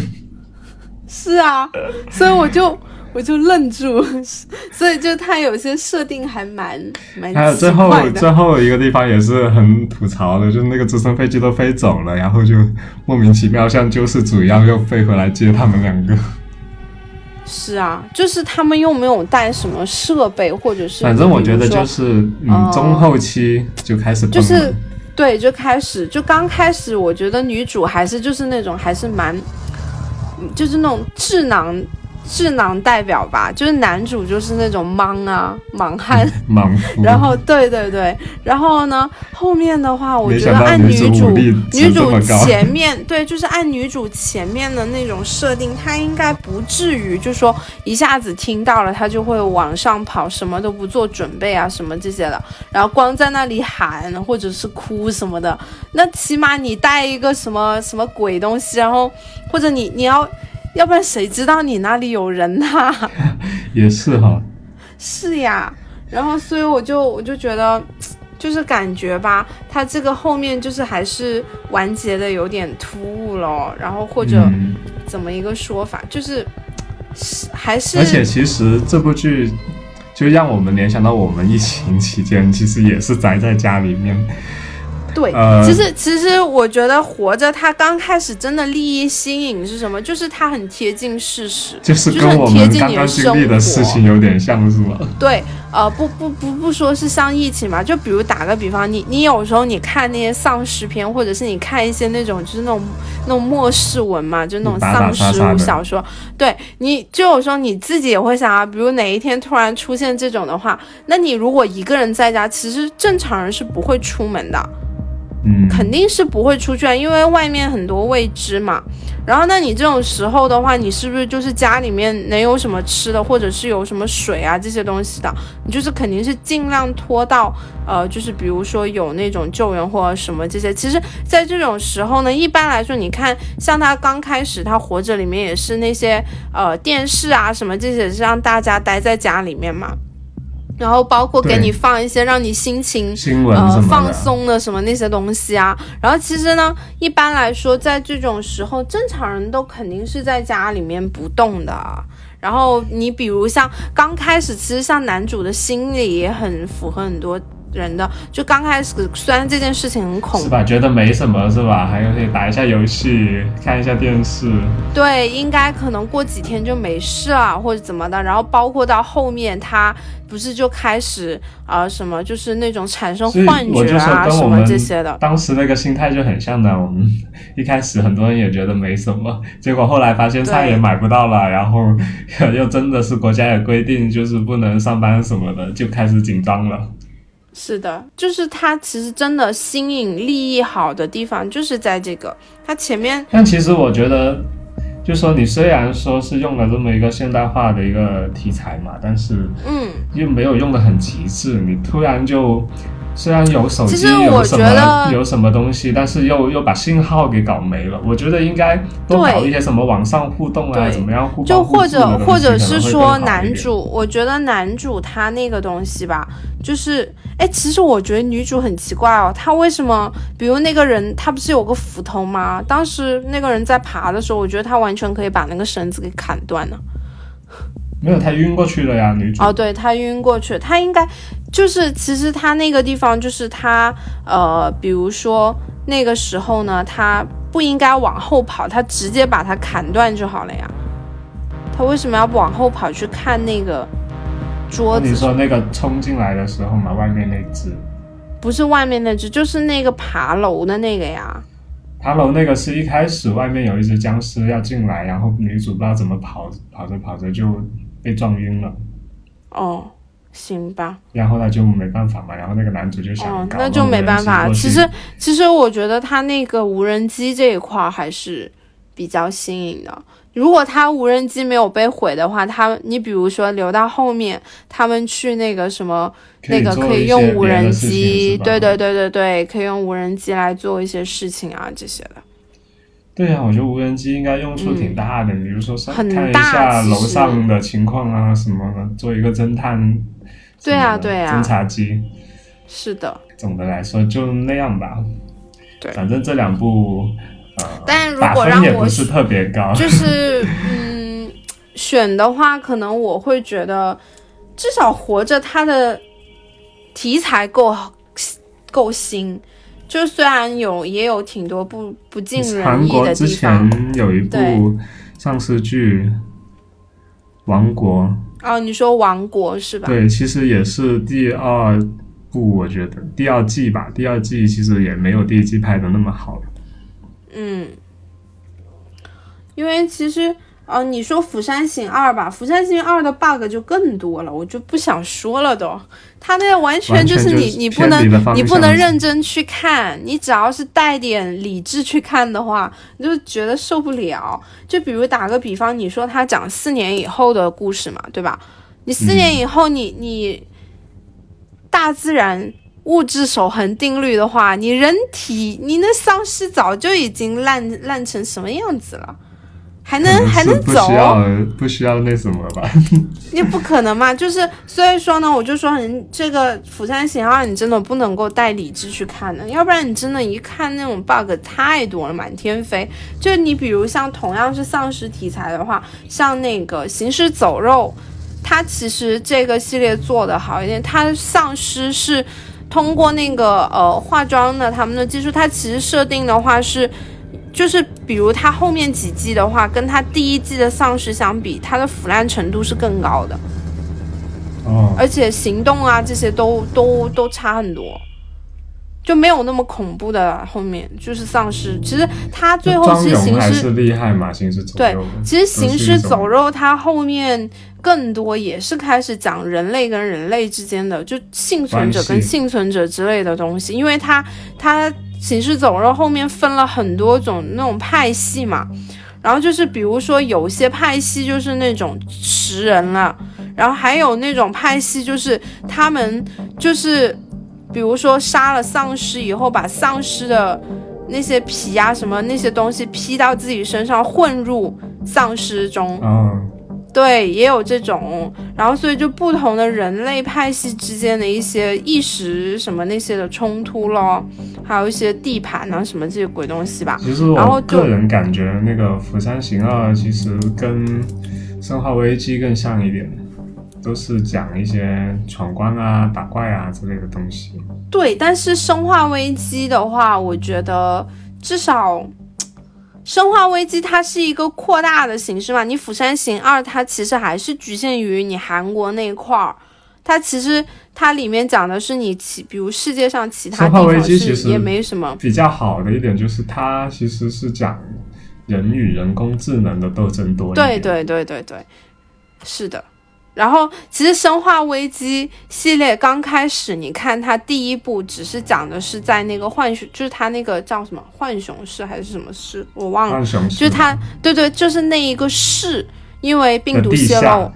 是啊，所以我就我就愣住，所以就他有些设定还蛮蛮还有最后。最后一个地方也是很吐槽的，就是那个直升飞机都飞走了，然后就莫名其妙像救世主一样又飞回来接他们两个。是啊，就是他们又没有带什么设备，或者是反正我觉得就是嗯哦中后期就开始。就是对，就开始就刚开始，我觉得女主还是就是那种还是蛮，嗯就是那种智囊智囊代表吧，就是男主就是那种莽啊莽汉，莽夫。然后对对对，然后呢后面的话，我觉得按女主女主前面 对，就是按女主前面的那种设定，她应该不至于就说一下子听到了，她就会往上跑，什么都不做准备啊，什么这些的，然后光在那里喊或者是哭什么的，那起码你带一个什么什么鬼东西，然后或者你你要。要不然谁知道你那里有人呐、也是哈，是呀，然后所以我就我就觉得，就是感觉吧，它这个后面就是还是完结的有点突兀了，然后或者嗯。怎么一个说法，就是是还是而且其实这部剧就让我们联想到我们疫情期间其实也是宅在家里面。对，呃其实其实我觉得活着，它刚开始真的利益新颖是什么？就是它很贴近事实，就是很跟我们贴近你的刚刚经历的事生活情有点像，是吗？对，呃，不不不不说是像疫情嘛，就比如打个比方，你你有时候你看那些丧尸片，或者是你看一些那种就是那种那种末世文嘛，就那种丧尸小说，对，你就有时候你自己也会想啊，比如哪一天突然出现这种的话，那你如果一个人在家，其实正常人是不会出门的。肯定是不会出去啊，因为外面很多未知嘛。然后，那你这种时候的话，你是不是就是家里面能有什么吃的，或者是有什么水啊这些东西的？你就是肯定是尽量拖到，呃，就是比如说有那种救援或者什么这些。其实，在这种时候呢，一般来说，你看像他刚开始他活着里面也是那些呃电视啊什么这些，是让大家待在家里面嘛。然后包括给你放一些让你心情呃放松的什么那些东西啊。然后其实呢，一般来说，在这种时候，正常人都肯定是在家里面不动的。然后你比如像刚开始，其实像男主的心理也很符合很多人的。就刚开始，虽然这件事情很恐怖是吧？觉得没什么是吧？还可以打一下游戏，看一下电视。对，应该可能过几天就没事了，或者怎么的。然后包括到后面，他不是就开始啊、呃什么，就是那种产生幻觉啊什么这些的。当时那个心态就很像的。我们一开始很多人也觉得没什么，结果后来发现菜也买不到了，然后又真的是国家有规定，就是不能上班什么的，就开始紧张了。是的，就是它其实真的新颖利益好的地方就是在这个，它前面但其实我觉得，就说你虽然说是用了这么一个现代化的一个题材嘛，但是嗯，又没有用的很极致。你突然就虽然有手机其实我有什觉得么有什么东西，但是又又把信号给搞没了。我觉得应该多搞一些什么网上互动啊，怎么样互就或者或者是说男主，我觉得男主他那个东西吧，就是，哎，其实我觉得女主很奇怪哦，她为什么，比如那个人他不是有个斧头吗？当时那个人在爬的时候，我觉得他完全可以把那个绳子给砍断了。没有，他晕过去了呀，女主。哦，对他晕过去，他应该就是其实他那个地方就是他呃，比如说那个时候呢，他不应该往后跑，他直接把它砍断就好了呀。他为什么要往后跑去看那个桌子？你说那个冲进来的时候嘛，外面那只不是外面那只，就是那个爬楼的那个呀。爬楼那个是一开始外面有一只僵尸要进来，然后女主不知道怎么跑，跑着跑着就被撞晕了，哦，行吧。然后他就没办法嘛，然后那个男主就想那就没办法。其实，其实我觉得他那个无人机这一块儿还是比较新颖的。如果他无人机没有被毁的话，他你比如说留到后面，他们去那个什么那个可以用无人机，对对对对对，可以用无人机来做一些事情啊这些的。对呀，我觉得无人机应该用处挺大的，比如说看一下楼上的情况啊什么的，做一个侦探。对啊对啊，侦察机。是的。总的来说就那样吧。对。反正这两部。呃但如果让我不是特别高，就是嗯，选的话，可能我会觉得至少活着它的题材够够新，就虽然有也有挺多不不尽人意的地方。之前有一部丧尸剧《王国》哦，你说《王国》是吧？对，其实也是第二部，我觉得第二季吧，第二季其实也没有第一季拍的那么好。嗯，因为其实，哦，你说《釜山行二》吧，《釜山行二》的 bug 就更多了，我就不想说了都。它那个完全就是你，你不能，你不能认真去看，你只要是带点理智去看的话，你就觉得受不了。就比如打个比方，你说他讲四年以后的故事嘛，对吧？你四年以后，你你大自然。物质守恒定律的话，你人体，你那丧尸早就已经烂烂成什么样子了，还能还能走？不需要不需要那什么吧？你不可能嘛？就是所以说呢，我就说人这个《釜山行二》，你真的不能够带理智去看的，要不然你真的一看那种 bug 太多了，满天飞。就你比如像同样是丧尸题材的话，像那个《行尸走肉》，它其实这个系列做的好一点，它丧尸是。通过那个呃化妆的他们的技术，它其实设定的话是，就是比如它后面几季的话，跟它第一季的丧尸相比，它的腐烂程度是更高的，哦，而且行动啊这些都都都差很多。就没有那么恐怖的，后面就是丧尸。其实他最后其实行尸厉害嘛，行尸走肉。对，其实行尸走肉它后面更多也是开始讲人类跟人类之间的，就幸存者跟幸存者之类的东西。因为它它行尸走肉后面分了很多种那种派系嘛，然后就是比如说有些派系就是那种食人了，然后还有那种派系就是他们就是。比如说杀了丧尸以后，把丧尸的那些皮啊什么那些东西披到自己身上，混入丧尸中。对，也有这种。然后所以就不同的人类派系之间的一些意识什么那些的冲突咯，还有一些地盘啊什么这些鬼东西吧。其实我个人感觉那个《釜山行二》其实跟《生化危机》更像一点。都是讲一些闯关啊、打怪啊之类的东西。对，但是生化危机的话，我觉得至少生化危机它是一个扩大的形式嘛。你釜山行二它其实还是局限于你韩国那一块儿，它其实它里面讲的是你其比如世界上其他地方是也没什么。比较好的一点就是它其实是讲人与人工智能的斗争多一点。对对对对对，是的。然后，其实《生化危机》系列刚开始，你看它第一部只是讲的是在那个浣熊，就是它那个叫什么浣熊市还是什么市，我忘了。就是它，对对，就是那一个市，因为病毒泄露。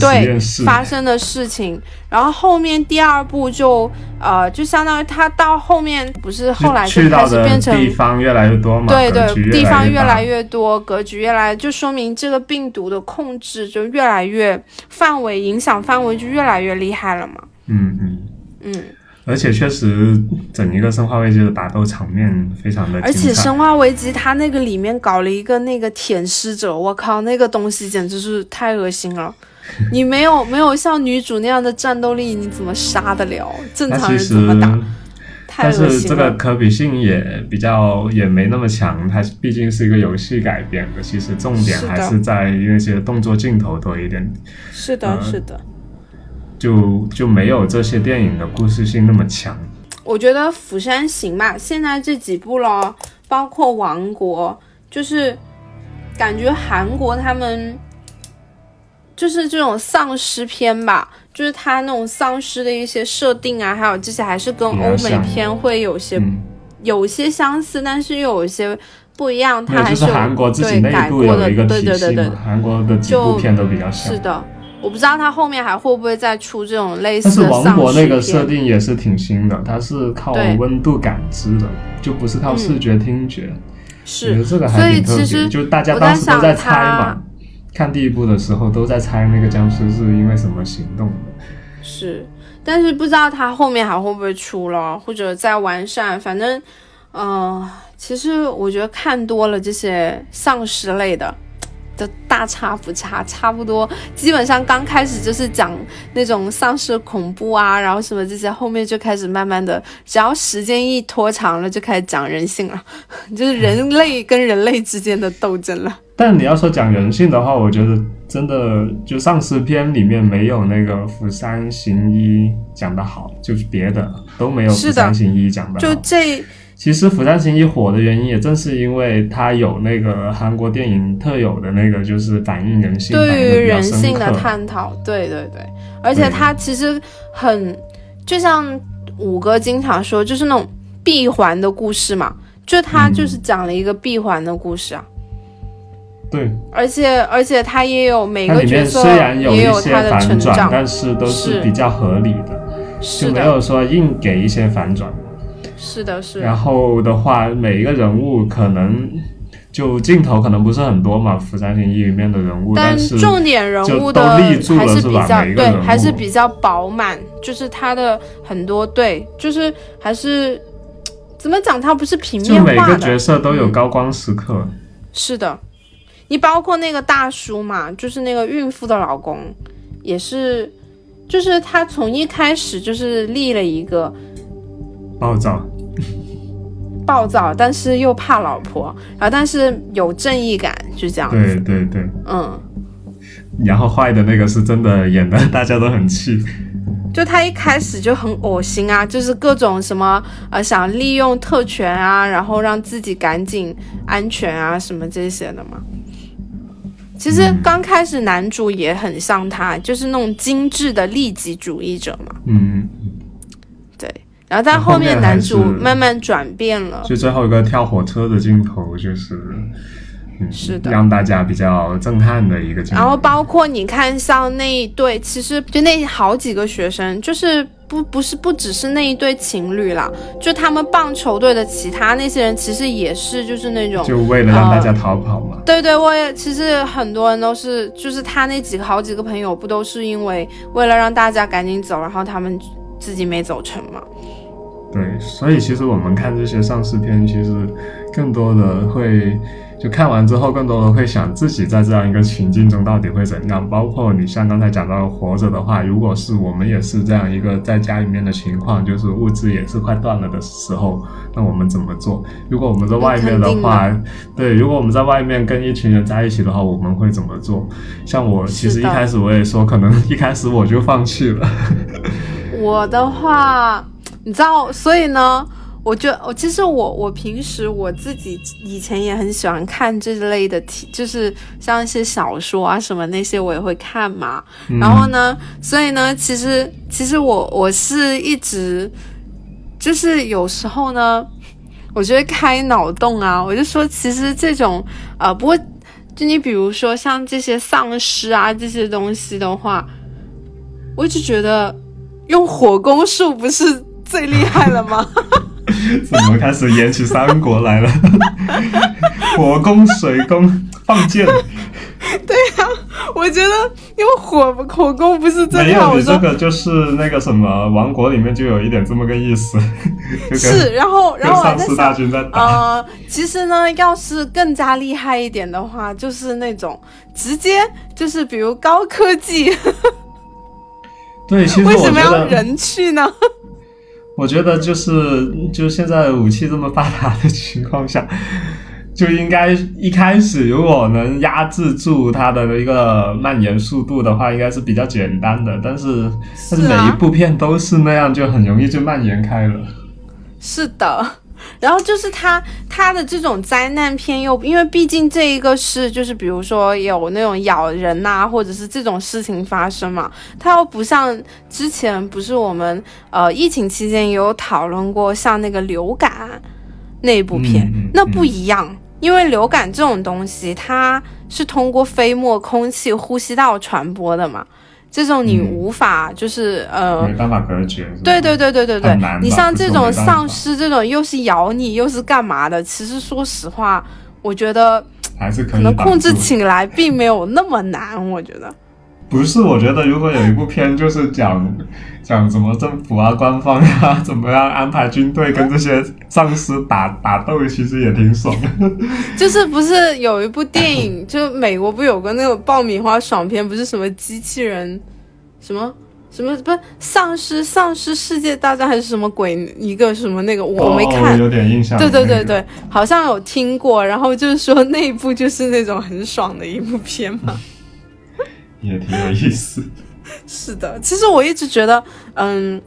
对发生的事情，然后后面第二部就呃，就相当于他到后面不是后来就开始变成地方越来越多嘛，对对，地方越来越多，格局越来，就说明这个病毒的控制就越来越范围影响范围就越来越厉害了嘛。嗯嗯嗯，而且确实整一个生化危机的打斗场面非常的，而且生化危机它那个里面搞了一个那个舔尸者，我靠，那个东西简直是太恶心了。你没有没有像女主那样的战斗力，你怎么杀得了？正常人怎么打？但是这个可比性也比较也没那么强，它毕竟是一个游戏改编的，其实重点还是在那些动作镜头多一点。是的，是的，就就没有这些电影的故事性那么强。我觉得《釜山行》嘛，现在这几部咯，包括《王国》，就是感觉韩国他们。就是这种丧尸片吧，就是它那种丧尸的一些设定啊，还有这些还是跟欧美片会有些有些相似，但是又有一些不一样，它还就是韩国自己内部的，有一个对对对对体系嘛，，韩国的几部片都比较像是。的。我不知道它后面还会不会再出这种类似的丧王国那个尸片。设定也是挺新的，它是靠温度感知的，就不是靠嗯视觉听觉。是，这个所以还挺特别，其实就大家当时都在想猜它嘛。看第一部的时候都在猜那个僵尸是因为什么行动的。是，但是不知道他后面还会不会出了，或者再完善。反正，呃，其实我觉得看多了这些丧尸类的，都大差不差，差不多。基本上刚开始就是讲那种丧尸恐怖啊，然后什么这些，后面就开始慢慢的，只要时间一拖长了，就开始讲人性了，就是人类跟人类之间的斗争了。但你要说讲人性的话，我觉得真的就丧尸片里面没有那个《釜山行医》讲的好，就是别的都没有《釜山行医》讲的好就。这，其实《釜山行一》火的原因，也正是因为它有那个韩国电影特有的那个，就是反映人性，对于人性的探讨，对对对，而且它其实很，就像五哥经常说，就是那种闭环的故事嘛，就他嗯就是讲了一个闭环的故事啊，对，而且而且他也有每它里面个角色虽然有也一些有他的反转，成长，但是都是是。比较合理的，就没有说硬给一些反转。是的，是然，后的话，每一个人物可能就镜头可能不是很多嘛，《釜山行一》里面的人物，但但是重点人物的还是比较对还是比较饱满，就是他的很多对，就是还是怎么讲，他不是平就每个面化的，角色都有嗯高光时刻。是的，你包括那个大叔嘛，就是那个孕妇的老公，也是，就是他从一开始就是立了一个暴躁，暴躁，但是又怕老婆，然后但是有正义感，就这样对子。对对，嗯，然后坏的那个是真的演的，大家都很气。就他一开始就很恶心啊，就是各种什么呃想利用特权啊，然后让自己赶紧安全啊什么这些的嘛。其实嗯刚开始男主也很像他，就是那种精致的利己主义者嘛。嗯，对，然后在后后面男主慢慢转变了，就最后一个跳火车的镜头，就是嗯，是的让大家比较震撼的一个镜头。然后包括你看像那一对，其实就那好几个学生，就是不不是不只是那一对情侣啦，就他们棒球队的其他那些人，其实也是就是那种。就为了让大家逃跑嘛。对对，我也其实很多人都是，就是他那几个好几个朋友，不都是因为为了让大家赶紧走，然后他们自己没走成嘛？对，所以其实我们看这些丧尸片，其实更多的会就看完之后，更多的会想自己在这样一个情境中到底会怎样。包括你像刚才讲到活着的话，如果是我们也是这样一个在家里面的情况，就是物资也是快断了的时候，那我们怎么做？如果我们在外面的话，对，如果我们在外面跟一群人在一起的话，我们会怎么做？像我其实一开始我也说，可能一开始我就放弃了。我的话，你知道，所以呢，我觉我其实我我平时我自己以前也很喜欢看这类的题，就是像一些小说啊什么那些我也会看嘛。嗯然后呢，所以呢，其实其实我我是一直就是有时候呢，我觉得开脑洞啊，我就说其实这种呃，不过就你比如说像这些丧尸啊这些东西的话，我一直觉得用火攻术不是最厉害了吗？怎么开始演起三国来了？火攻、水攻、放箭，对呀我觉得用火火攻不是最没厉害。有你这个就是那个什么王国里面就有一点这么个意思，是，然后然后我还在丧尸大想。军在打。呃，其实呢，要是更加厉害一点的话，就是那种直接就是比如高科技，对，其实为什么要人去呢？我觉得就是就现在武器这么发达的情况下。就应该一开始如果能压制住它的一个蔓延速度的话，应该是比较简单的。但是但是每一啊部片都是那样，就很容易就蔓延开了。是的，然后就是他他的这种灾难片又，因为毕竟这一个是就是比如说有那种咬人呐、或者是这种事情发生嘛，它又不像之前不是我们呃疫情期间也有讨论过像那个流感那部片，那不一样。因因为流感这种东西，它是通过飞沫、空气、呼吸道传播的嘛。这种你无法就是呃，没办法隔绝。对对对对对对你像这种丧尸这种又是咬你又是干嘛的，其实说实话，我觉得还是可可能控制起来并没有那么难，我觉得。不是，我觉得如果有一部片就是讲 讲什么政府啊、官方啊怎么样安排军队跟这些丧尸打 打斗，其实也挺爽的。就是不是有一部电影，就美国不有个那种爆米花爽片，不是什么机器人，什么什么不是丧尸丧尸世界大战还是什么鬼一个什么那个我没哦看，有点印象。对对那个对对，好像有听过，然后就是说那一部就是那种很爽的一部片嘛。也挺有意思。是的，其实我一直觉得，嗯，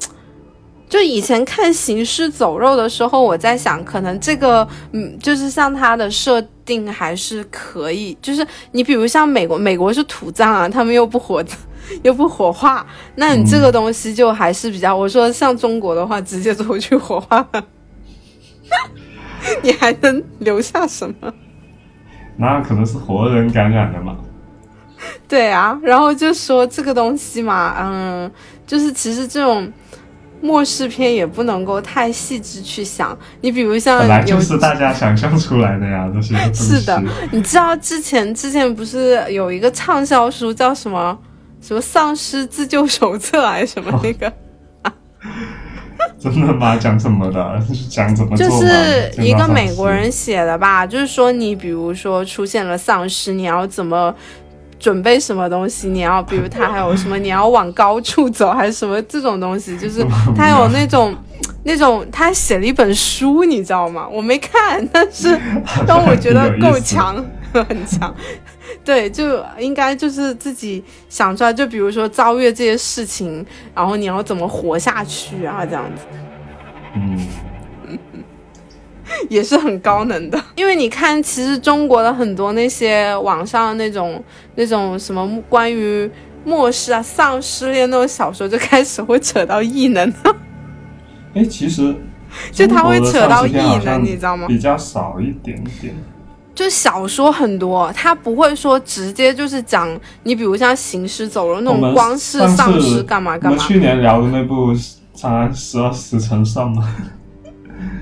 就以前看《行尸走肉》的时候，我在想，可能这个，嗯，就是像它的设定还是可以，就是你比如像美国，美国是土葬啊，他们又不火，又不火化，那你这个东西就还是比较，我说像中国的话，直接走去火化了，你还能留下什么？那可能是活人感染的嘛。对啊，然后就说这个东西嘛，嗯，就是其实这种末世片也不能够太细致去想。你比如像就是大家想象出来的呀，这些。是的，你知道之前之前不是有一个畅销书叫什么什么丧尸自救手册还是什么那个？真的吗？讲什么的？讲怎么做就？是一个美国人写的吧，就是说你比如说出现了丧尸，你要怎么准备什么东西？你要比如他还有什么，你要往高处走还是什么这种东西？就是 他有那种那种他写了一本书，你知道吗？我没看，但是 但我觉得够强，很强。对，就应该就是自己想出来，就比如说遭遇这些事情，然后你要怎么活下去啊，这样子。嗯，也是很高能的，因为你看，其实中国的很多那些网上那种那种什么关于末世啊、丧尸类的那种小说，就开始会扯到异能，哎，其实 就他会扯到异能，你知道吗？比较少一点点。就小说很多，他不会说直接就是讲你，比如像行尸走肉那种光是丧尸干嘛干嘛我们。去年聊的那部《长安十二时辰》上吗？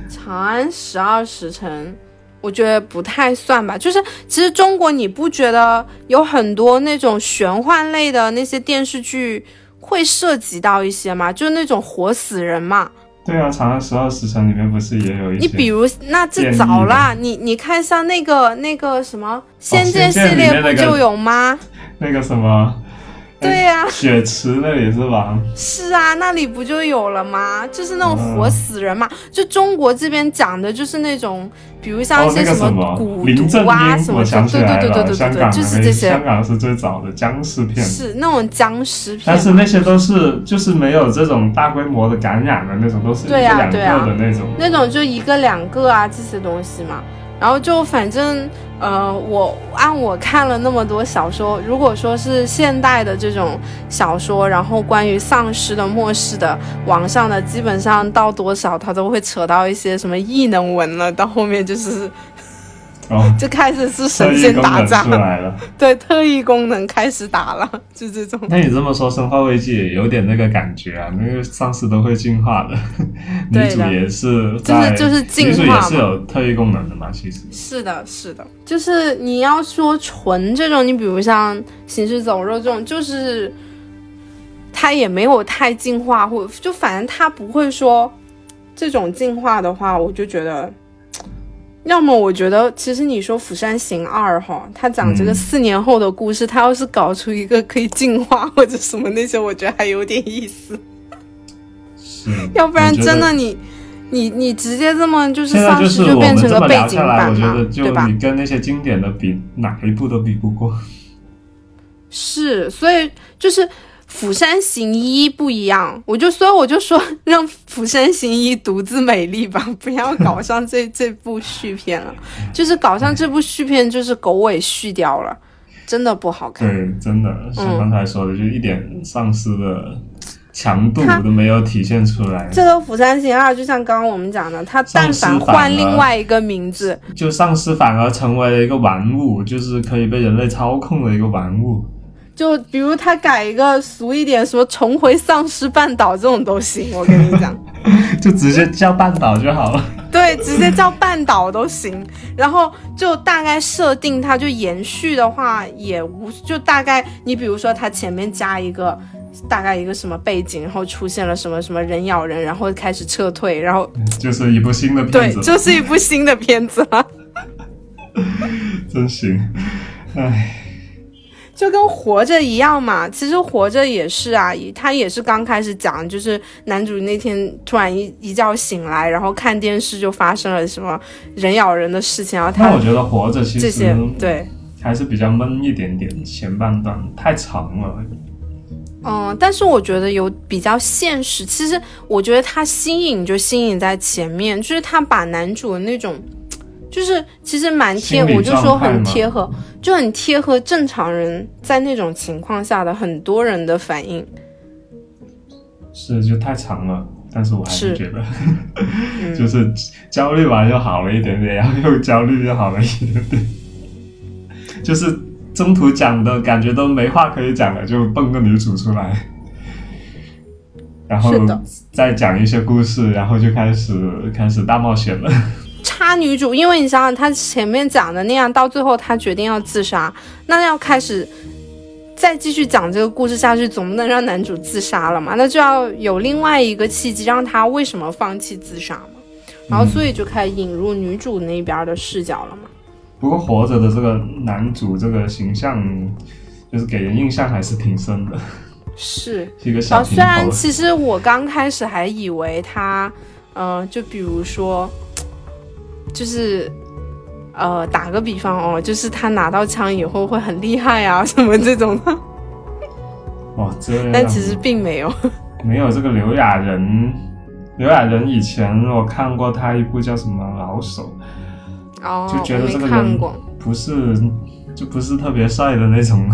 长安十二时辰，我觉得不太算吧。就是其实中国，你不觉得有很多那种玄幻类的那些电视剧会涉及到一些吗？就是那种活死人嘛。对啊，《长安十二时辰》里面不是也有一些？你比如那这早啦，你你看像那个那个什么《仙剑》系列不就有吗？那个什么，对呀、雪池那里是吧？是啊，那里不就有了吗？就是那种嗯活死人嘛。就中国这边讲的就是那种，比如像一哦，些什么蛊毒啊英，什么的，我想起对对来了，对对对对对，香港就是这些香，港是最早的僵尸片，是那种僵尸片但。是那些都是就是没有这种大规模的感染的那种，都是一个两个的那种。那种就一个两个啊这些东西嘛。然后就反正呃，我按我看了那么多小说，如果说是现代的这种小说，然后关于丧尸的、末世的，网上的基本上到多少它都会扯到一些什么异能文了，到后面就是哦，就开始是神仙打仗出，来了。对特异功能开始打了，就这种。那你这么说，《生化危机》也有点那个感觉啊，那个丧尸都会进化的，女对也是就是在，就是进女主化是有特异功能的嘛，其实。是的，是的，就是你要说纯这种，你比如像行尸走肉这种，就是它也没有太进化，或就反正它不会说这种进化的话，我就觉得。要么我觉得，其实你说《釜山行二》哈，它讲这个嗯四年后的故事，它要是搞出一个可以进化或者什么那些，我觉得还有点意思。是，要不然真的你，你你直接这么就是丧尸就变成们这么个背景板嘛我觉得，就对吧？你跟那些经典的比，哪一部都比不过。是，所以就是《釜山行一》不一样，我就所以我就说 让《釜山行一》独自美丽吧，不要搞上这 这部续片了。就是搞上这部续片，就是狗尾续貂了，真的不好看。对，真的像嗯刚才说的，就一点丧尸的强度都没有体现出来。这个《釜山行二》就像刚刚我们讲的，它但凡换另外一个名字，就丧尸反而成为了一个玩物，就是可以被人类操控的一个玩物。就比如他改一个俗一点，什么重回丧尸半岛这种都行，我跟你讲，就直接叫半岛就好了。对，直接叫半岛都行。然后就大概设定它就延续的话也无，就大概你比如说它前面加一个大概一个什么背景，然后出现了什么什么人咬人，然后开始撤退，然后就是一部新的片子，对，就是一部新的片子了。真行，唉。就跟活着一样嘛，其实活着也是啊，他也是刚开始讲，就是男主那天突然一一觉醒来，然后看电视就发生了什么人咬人的事情，然后他我觉得活着其实这些对还是比较闷一点点，前半段太长了。嗯，但是我觉得有比较现实，其实我觉得他新颖就新颖在前面，就是他把男主的那种。就是其实蛮贴，我就说很贴合，就很贴合正常人在那种情况下的很多人的反应。是，就太长了，但是我还是觉得，就是焦虑完又好了一点点，然后又焦虑又好了一点点，就是中途讲的感觉都没话可以讲了，就蹦个女主出来，然后再讲一些故事，然后就开始开始大冒险了。插女主，因为你想想，他前面讲的那样，到最后他决定要自杀，那要开始再继续讲这个故事下去，总不能让男主自杀了嘛？那就要有另外一个契机，让他为什么放弃自杀嘛？然后所以就开始引入女主那边的视角了嘛？不过活着的这个男主这个形象，就是给人印象还是挺深的，是 一个小虽然其实我刚开始还以为他，嗯，就比如说。就是，呃，打个比方哦，就是他拿到枪以后会很厉害啊，什么这种的。哦，这但其实并没有。没有这个刘亚仁，刘亚仁以前我看过他一部叫什么《老手》，哦，就觉得这个人不是，就不是特别帅的那种。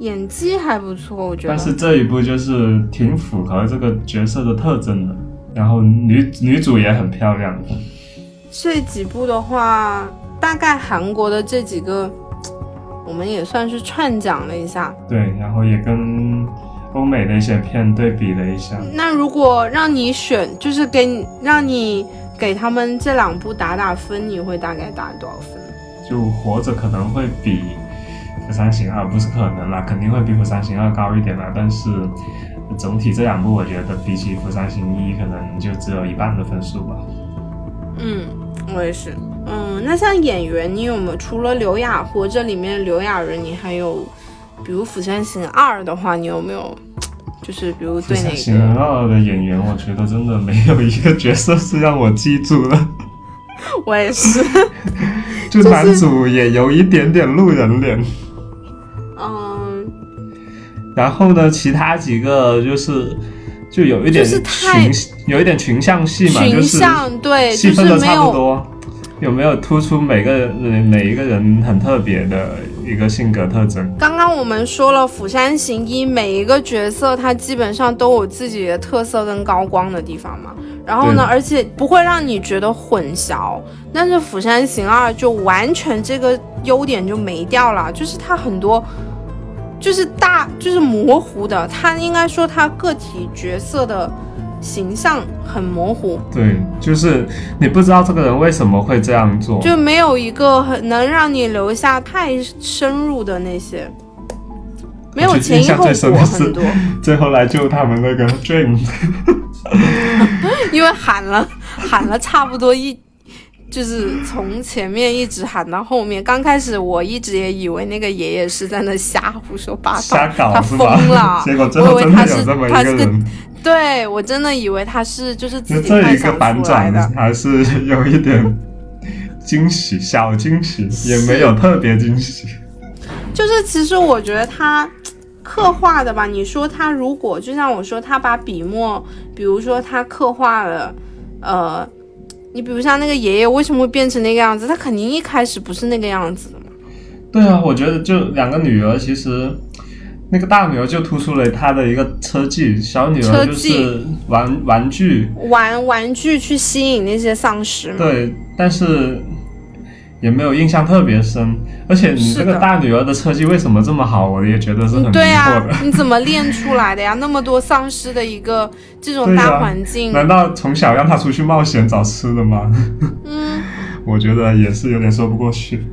演技还不错，我觉得。但是这一部就是挺符合这个角色的特征的，然后女女主也很漂亮。这几部的话，大概韩国的这几个，我们也算是串讲了一下。对，然后也跟欧美的一些片对比了一下。那如果让你选，就是给让你给他们这两部打打分，你会大概打多少分？就活着可能会比《釜山行二》不是可能啦，肯定会比《釜山行二》高一点啦。但是总体这两部，我觉得比起《釜山行一》，可能就只有一半的分数吧。嗯，我也是。嗯，那像演员，你有没有除了刘雅活着里面刘雅仁，你还有，比如《釜山行二》的话，你有没有，就是比如对那个？《釜山行二》的演员，我觉得真的没有一个角色是让我记住的。我也是。就男主也有一点点路人脸。嗯。然后呢，其他几个就是。就有一点群，有一点群像戏嘛，就是对，戏份都差不多。有没有突出每个人每一个人很特别的一个性格特征？刚刚我们说了《釜山行》一，每一个角色他基本上都有自己的特色跟高光的地方嘛。然后呢，而且不会让你觉得混淆。但是《釜山行二》就完全这个优点就没掉了，就是它很多。就是大，就是模糊的。他应该说他个体角色的形象很模糊。对，就是你不知道这个人为什么会这样做，就没有一个很能让你留下太深入的那些，没有前因后果很多。最后来救他们那个 Dream，因为喊了喊了差不多一。就是从前面一直喊到后面，刚开始我一直也以为那个爷爷是在那瞎胡说八道，瞎搞他疯了。结果我以为他是他是个，对我真的以为他是就是自己这一个反转还是有一点惊喜，小惊喜也没有特别惊喜。就是其实我觉得他刻画的吧，你说他如果就像我说，他把笔墨，比如说他刻画了，呃。你比如像那个爷爷为什么会变成那个样子？他肯定一开始不是那个样子的嘛。对啊，我觉得就两个女儿，其实那个大女儿就突出了她的一个车技，小女儿就是玩玩具，玩玩具去吸引那些丧尸。对，但是也没有印象特别深。而且你这个大女儿的车技为什么这么好？我也觉得是很对啊，你怎么练出来的呀？那么多丧尸的一个这种大环境，难道从小让她出去冒险找吃的吗？嗯，我觉得也是有点说不过去。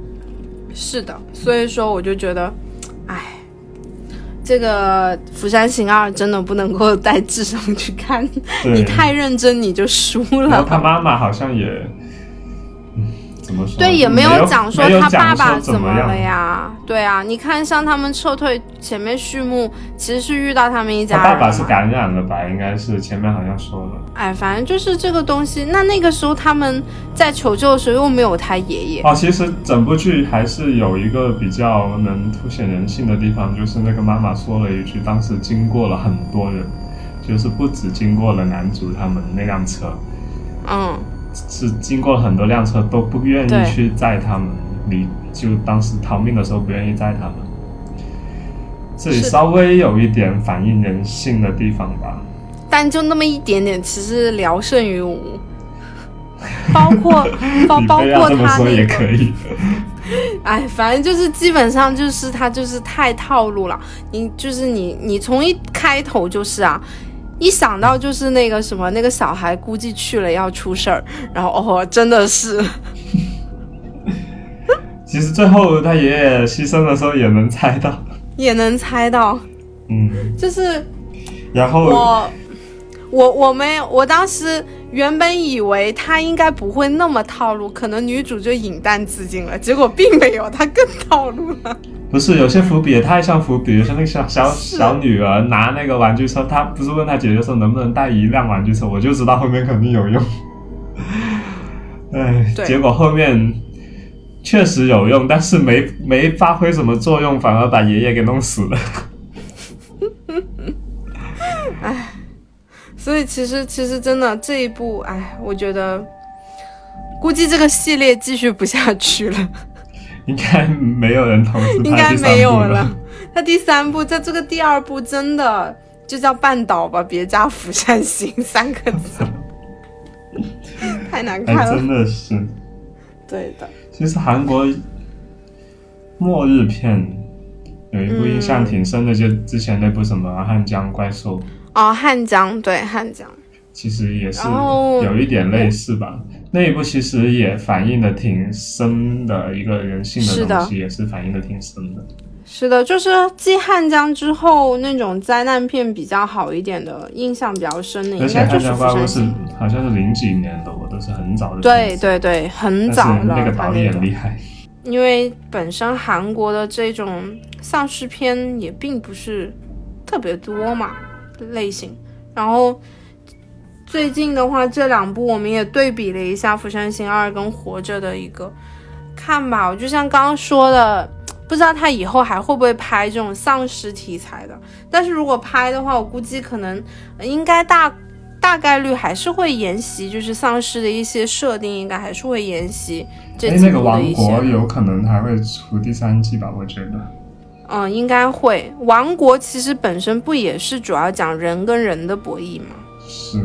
是的，所以说我就觉得。这个《釜山行二》真的不能够带智商去看，你太认真你就输了。然后他妈妈好像也。怎么说？对，也没有讲说他爸爸怎么了呀？对啊，你看像他们撤退前面序幕，其实是遇到他们一家人。爸爸是感染了吧？应该是前面好像说了。哎，反正就是这个东西。那那个时候他们在求救的时候又没有他爷爷。哦，其实整部剧还是有一个比较能凸显人性的地方，就是那个妈妈说了一句：“当时经过了很多人，就是不止经过了男主他们那辆车。”嗯。是经过了很多辆车都不愿意去载他们，你就当时逃命的时候不愿意载他们，这里稍微有一点反映人性的地方吧，但就那么一点点，其实聊胜于无。包括 包包括他那个，哎，反正就是基本上就是他就是太套路了，你就是你你从一开头就是啊。一想到就是那个什么，那个小孩估计去了要出事儿，然后哦，真的是。其实最后他爷爷牺牲的时候也能猜到，也能猜到，嗯，就是，然后我我我没有，我当时原本以为他应该不会那么套路，可能女主就饮弹自尽了，结果并没有，他更套路了。不是有些伏笔也太像伏笔，像那个小小小女儿拿那个玩具车，她不是问她姐姐说能不能带一辆玩具车，我就知道后面肯定有用。哎，结果后面确实有用，但是没没发挥什么作用，反而把爷爷给弄死了。哎，所以其实其实真的这一部，哎，我觉得估计这个系列继续不下去了。应该没有人投资 应该没有了。他第三部，在这个第二部真的就叫半岛吧，别加釜山行 三个字，太难看了。真的是。对的。其实韩国末日片有一部印象挺深的，就之前那部什么汉江怪兽。哦，汉江，对汉江。其实也是有一点类似吧。那一部其实也反映的挺深的一个人性的东西，也是反映的挺深的。是的，就是继汉江之后那种灾难片比较好一点的，印象比较深的，应该就是《釜山行》。好像是零几年的，我都是很早的。对对对，很早的。那个导演厉害。因为本身韩国的这种丧尸片也并不是特别多嘛类型，然后。最近的话，这两部我们也对比了一下《釜山行二》跟《活着》的一个看吧。我就像刚刚说的，不知道他以后还会不会拍这种丧尸题材的。但是如果拍的话，我估计可能应该大大概率还是会沿袭，就是丧尸的一些设定，应该还是会沿袭这几部的一些。那个王国有可能还会出第三季吧？我觉得。嗯，应该会。王国其实本身不也是主要讲人跟人的博弈吗？是。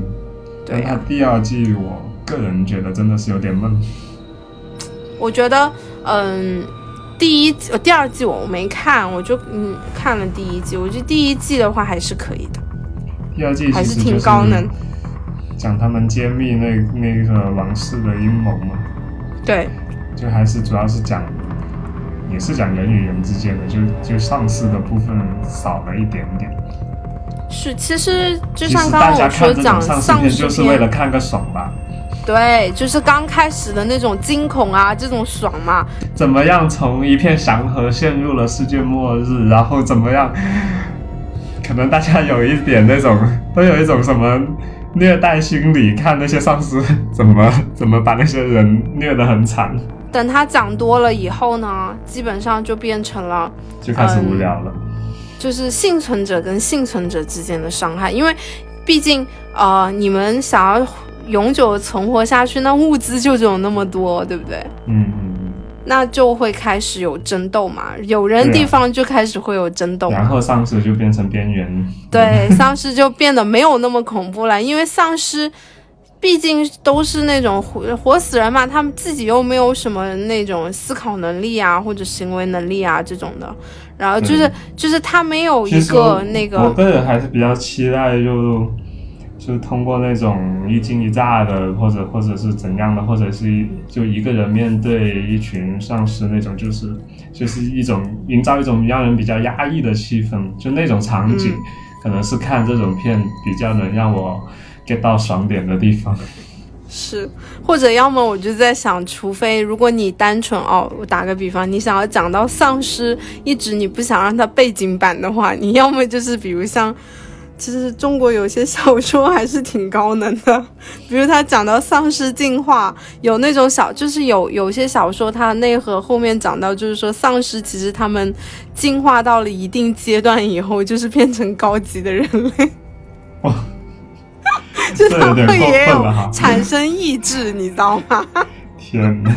但他第二季，我个人觉得真的是有点闷。我觉得，嗯，第一季、第二季我没看，我就嗯看了第一季。我觉得第一季的话还是可以的。第二季还是挺高能，讲他们揭秘那那个王室的阴谋嘛。对。就还是主要是讲，也是讲人与人之间的，就就上市的部分少了一点点。是，其实就像刚刚我说讲丧尸就是为了看个爽吧。对，就是刚开始的那种惊恐啊，这种爽嘛。怎么样从一片祥和陷入了世界末日，然后怎么样？可能大家有一点那种，都有一种什么虐待心理，看那些丧尸怎么怎么把那些人虐得很惨。等他讲多了以后呢，基本上就变成了，就开始无聊了。就是幸存者跟幸存者之间的伤害，因为毕竟呃，你们想要永久存活下去，那物资就只有那么多，对不对？嗯嗯嗯。那就会开始有争斗嘛，有人地方就开始会有争斗，然后丧尸就变成边缘，对，丧尸就变得没有那么恐怖了，因为丧尸毕竟都是那种活活死人嘛，他们自己又没有什么那种思考能力啊或者行为能力啊这种的，然后就是就是他没有一个那个，我个人还是比较期待就。就通过那种一惊一乍的，或者或者是怎样的，或者是就一个人面对一群丧尸那种，就是就是一种营造一种让人比较压抑的气氛，就那种场景，可能是看这种片比较能让我 get 到爽点的地方。是，或者要么我就在想，除非如果你单纯哦，我打个比方，你想要讲到丧尸，一直你不想让它背景板的话，你要么就是比如像。其实中国有些小说还是挺高能的，比如他讲到丧尸进化，有那种小，就是有有些小说它内核后面讲到，就是说丧尸其实他们进化到了一定阶段以后，就是变成高级的人类。哇，就他们也有产生意志，你知道吗？天哪！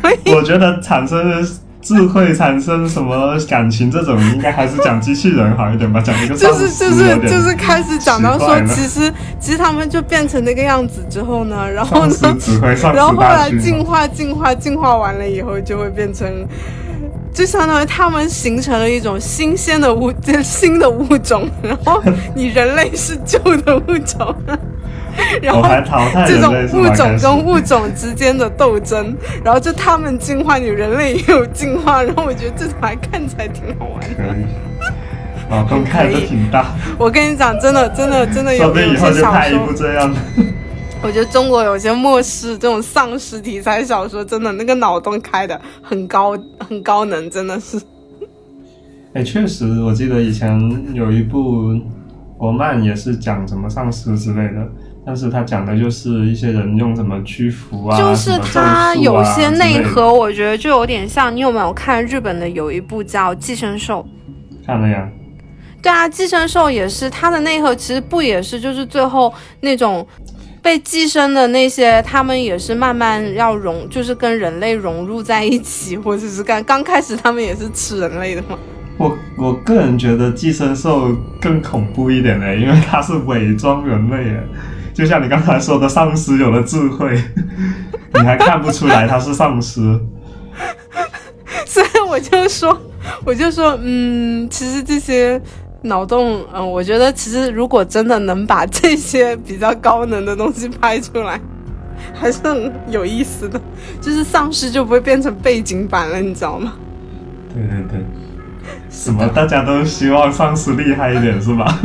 所以我觉得产生。智慧产生什么感情？这种应该还是讲机器人好一点吧，讲一个就是就是就是开始讲到说，其实其实他们就变成那个样子之后呢，然后呢，然后后来进化进化进化完了以后，就会变成，就相当于他们形成了一种新鲜的物，新的物种，然后你人类是旧的物种。然后这种物种跟物种之间的斗争，然后就他们进化，你人类也有进化，然后我觉得这种还看起来挺好玩的。可以，脑洞开的挺大。我跟你讲，真的，真的，真的有些小说这样的。我觉得中国有些末世这种丧尸题材小说，真的那个脑洞开的很高，很高能，真的是。哎，确实，我记得以前有一部国漫也是讲什么丧尸之类的。但是他讲的就是一些人用怎么屈服啊，就是他有些内核，我觉得就有点像。你有没有看日本的有一部叫《寄生兽》？看了呀。对啊，《寄生兽》也是它的内核，其实不也是就是最后那种被寄生的那些，他们也是慢慢要融，就是跟人类融入在一起，或者是刚刚开始他们也是吃人类的嘛？我我个人觉得寄生兽更恐怖一点嘞，因为它是伪装人类。就像你刚才说的，丧尸有了智慧，你还看不出来它是丧尸。所以我就说，我就说，嗯，其实这些脑洞，嗯，我觉得其实如果真的能把这些比较高能的东西拍出来，还是很有意思的。就是丧尸就不会变成背景板了，你知道吗？对对对。什么？大家都希望丧尸厉害一点是吧？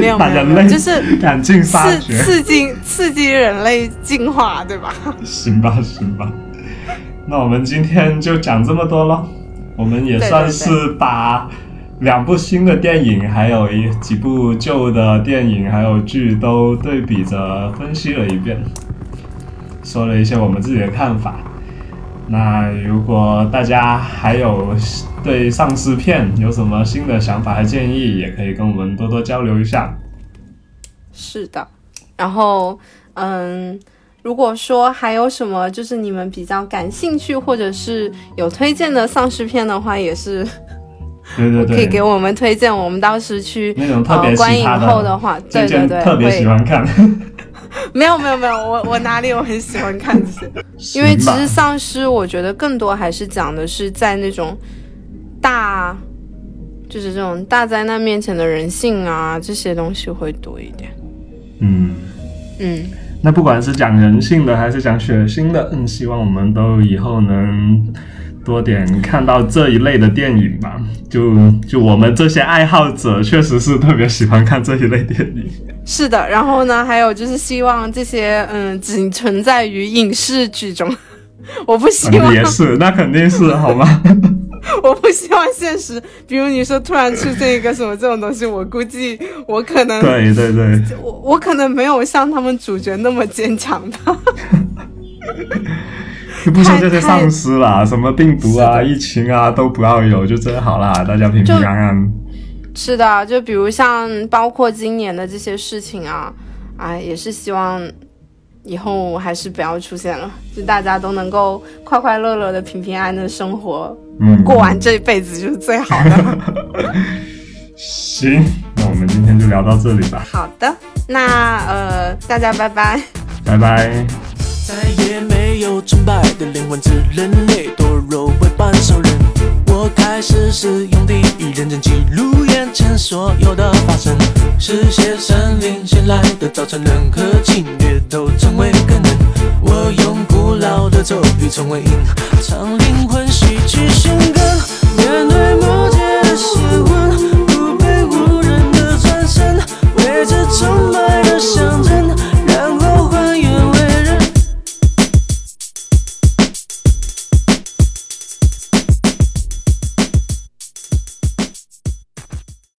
没有 没有，就是赶尽杀绝，刺激刺激人类进化，对吧？行吧行吧，那我们今天就讲这么多咯。我们也算是把两部新的电影，还有一几部旧的电影还有剧都对比着分析了一遍，说了一些我们自己的看法。那如果大家还有对丧尸片有什么新的想法和建议，也可以跟我们多多交流一下。是的，然后嗯，如果说还有什么就是你们比较感兴趣或者是有推荐的丧尸片的话，也是对对对，可以给我们推荐，我们当时去那种特别观影后的话，对对对，特别喜欢看。没有没有没有，我我哪里我很喜欢看 这些，因为其实丧尸我觉得更多还是讲的是在那种大，就是这种大灾难面前的人性啊这些东西会多一点。嗯嗯，那不管是讲人性的还是讲血腥的，嗯，希望我们都以后能。多点看到这一类的电影吧，就就我们这些爱好者，确实是特别喜欢看这一类电影。是的，然后呢，还有就是希望这些嗯，仅存在于影视剧中，我不希望也是，那肯定是 好吗？我不希望现实，比如你说突然出现一个什么这种东西，我估计我可能对对对，我我可能没有像他们主角那么坚强的。就不说这些丧尸啦，什么病毒啊、疫情啊都不要有，就真好啦，大家平平安安。是的，就比如像包括今年的这些事情啊，哎，也是希望以后还是不要出现了，就大家都能够快快乐乐的、平平安安的生活，嗯，过完这一辈子就是最好的。行，那我们今天就聊到这里吧。好的，那呃，大家拜拜。拜拜。再也没有纯白的灵魂，只人类多肉为半兽人。我开始使用第一人称记录眼前所有的发生，嗜血森林新来的早晨人和侵略都成为可能。我用古老的咒语成为吟唱灵魂吸曲神根，面对魔界的邪魂，不被无人的转身，为这崇拜。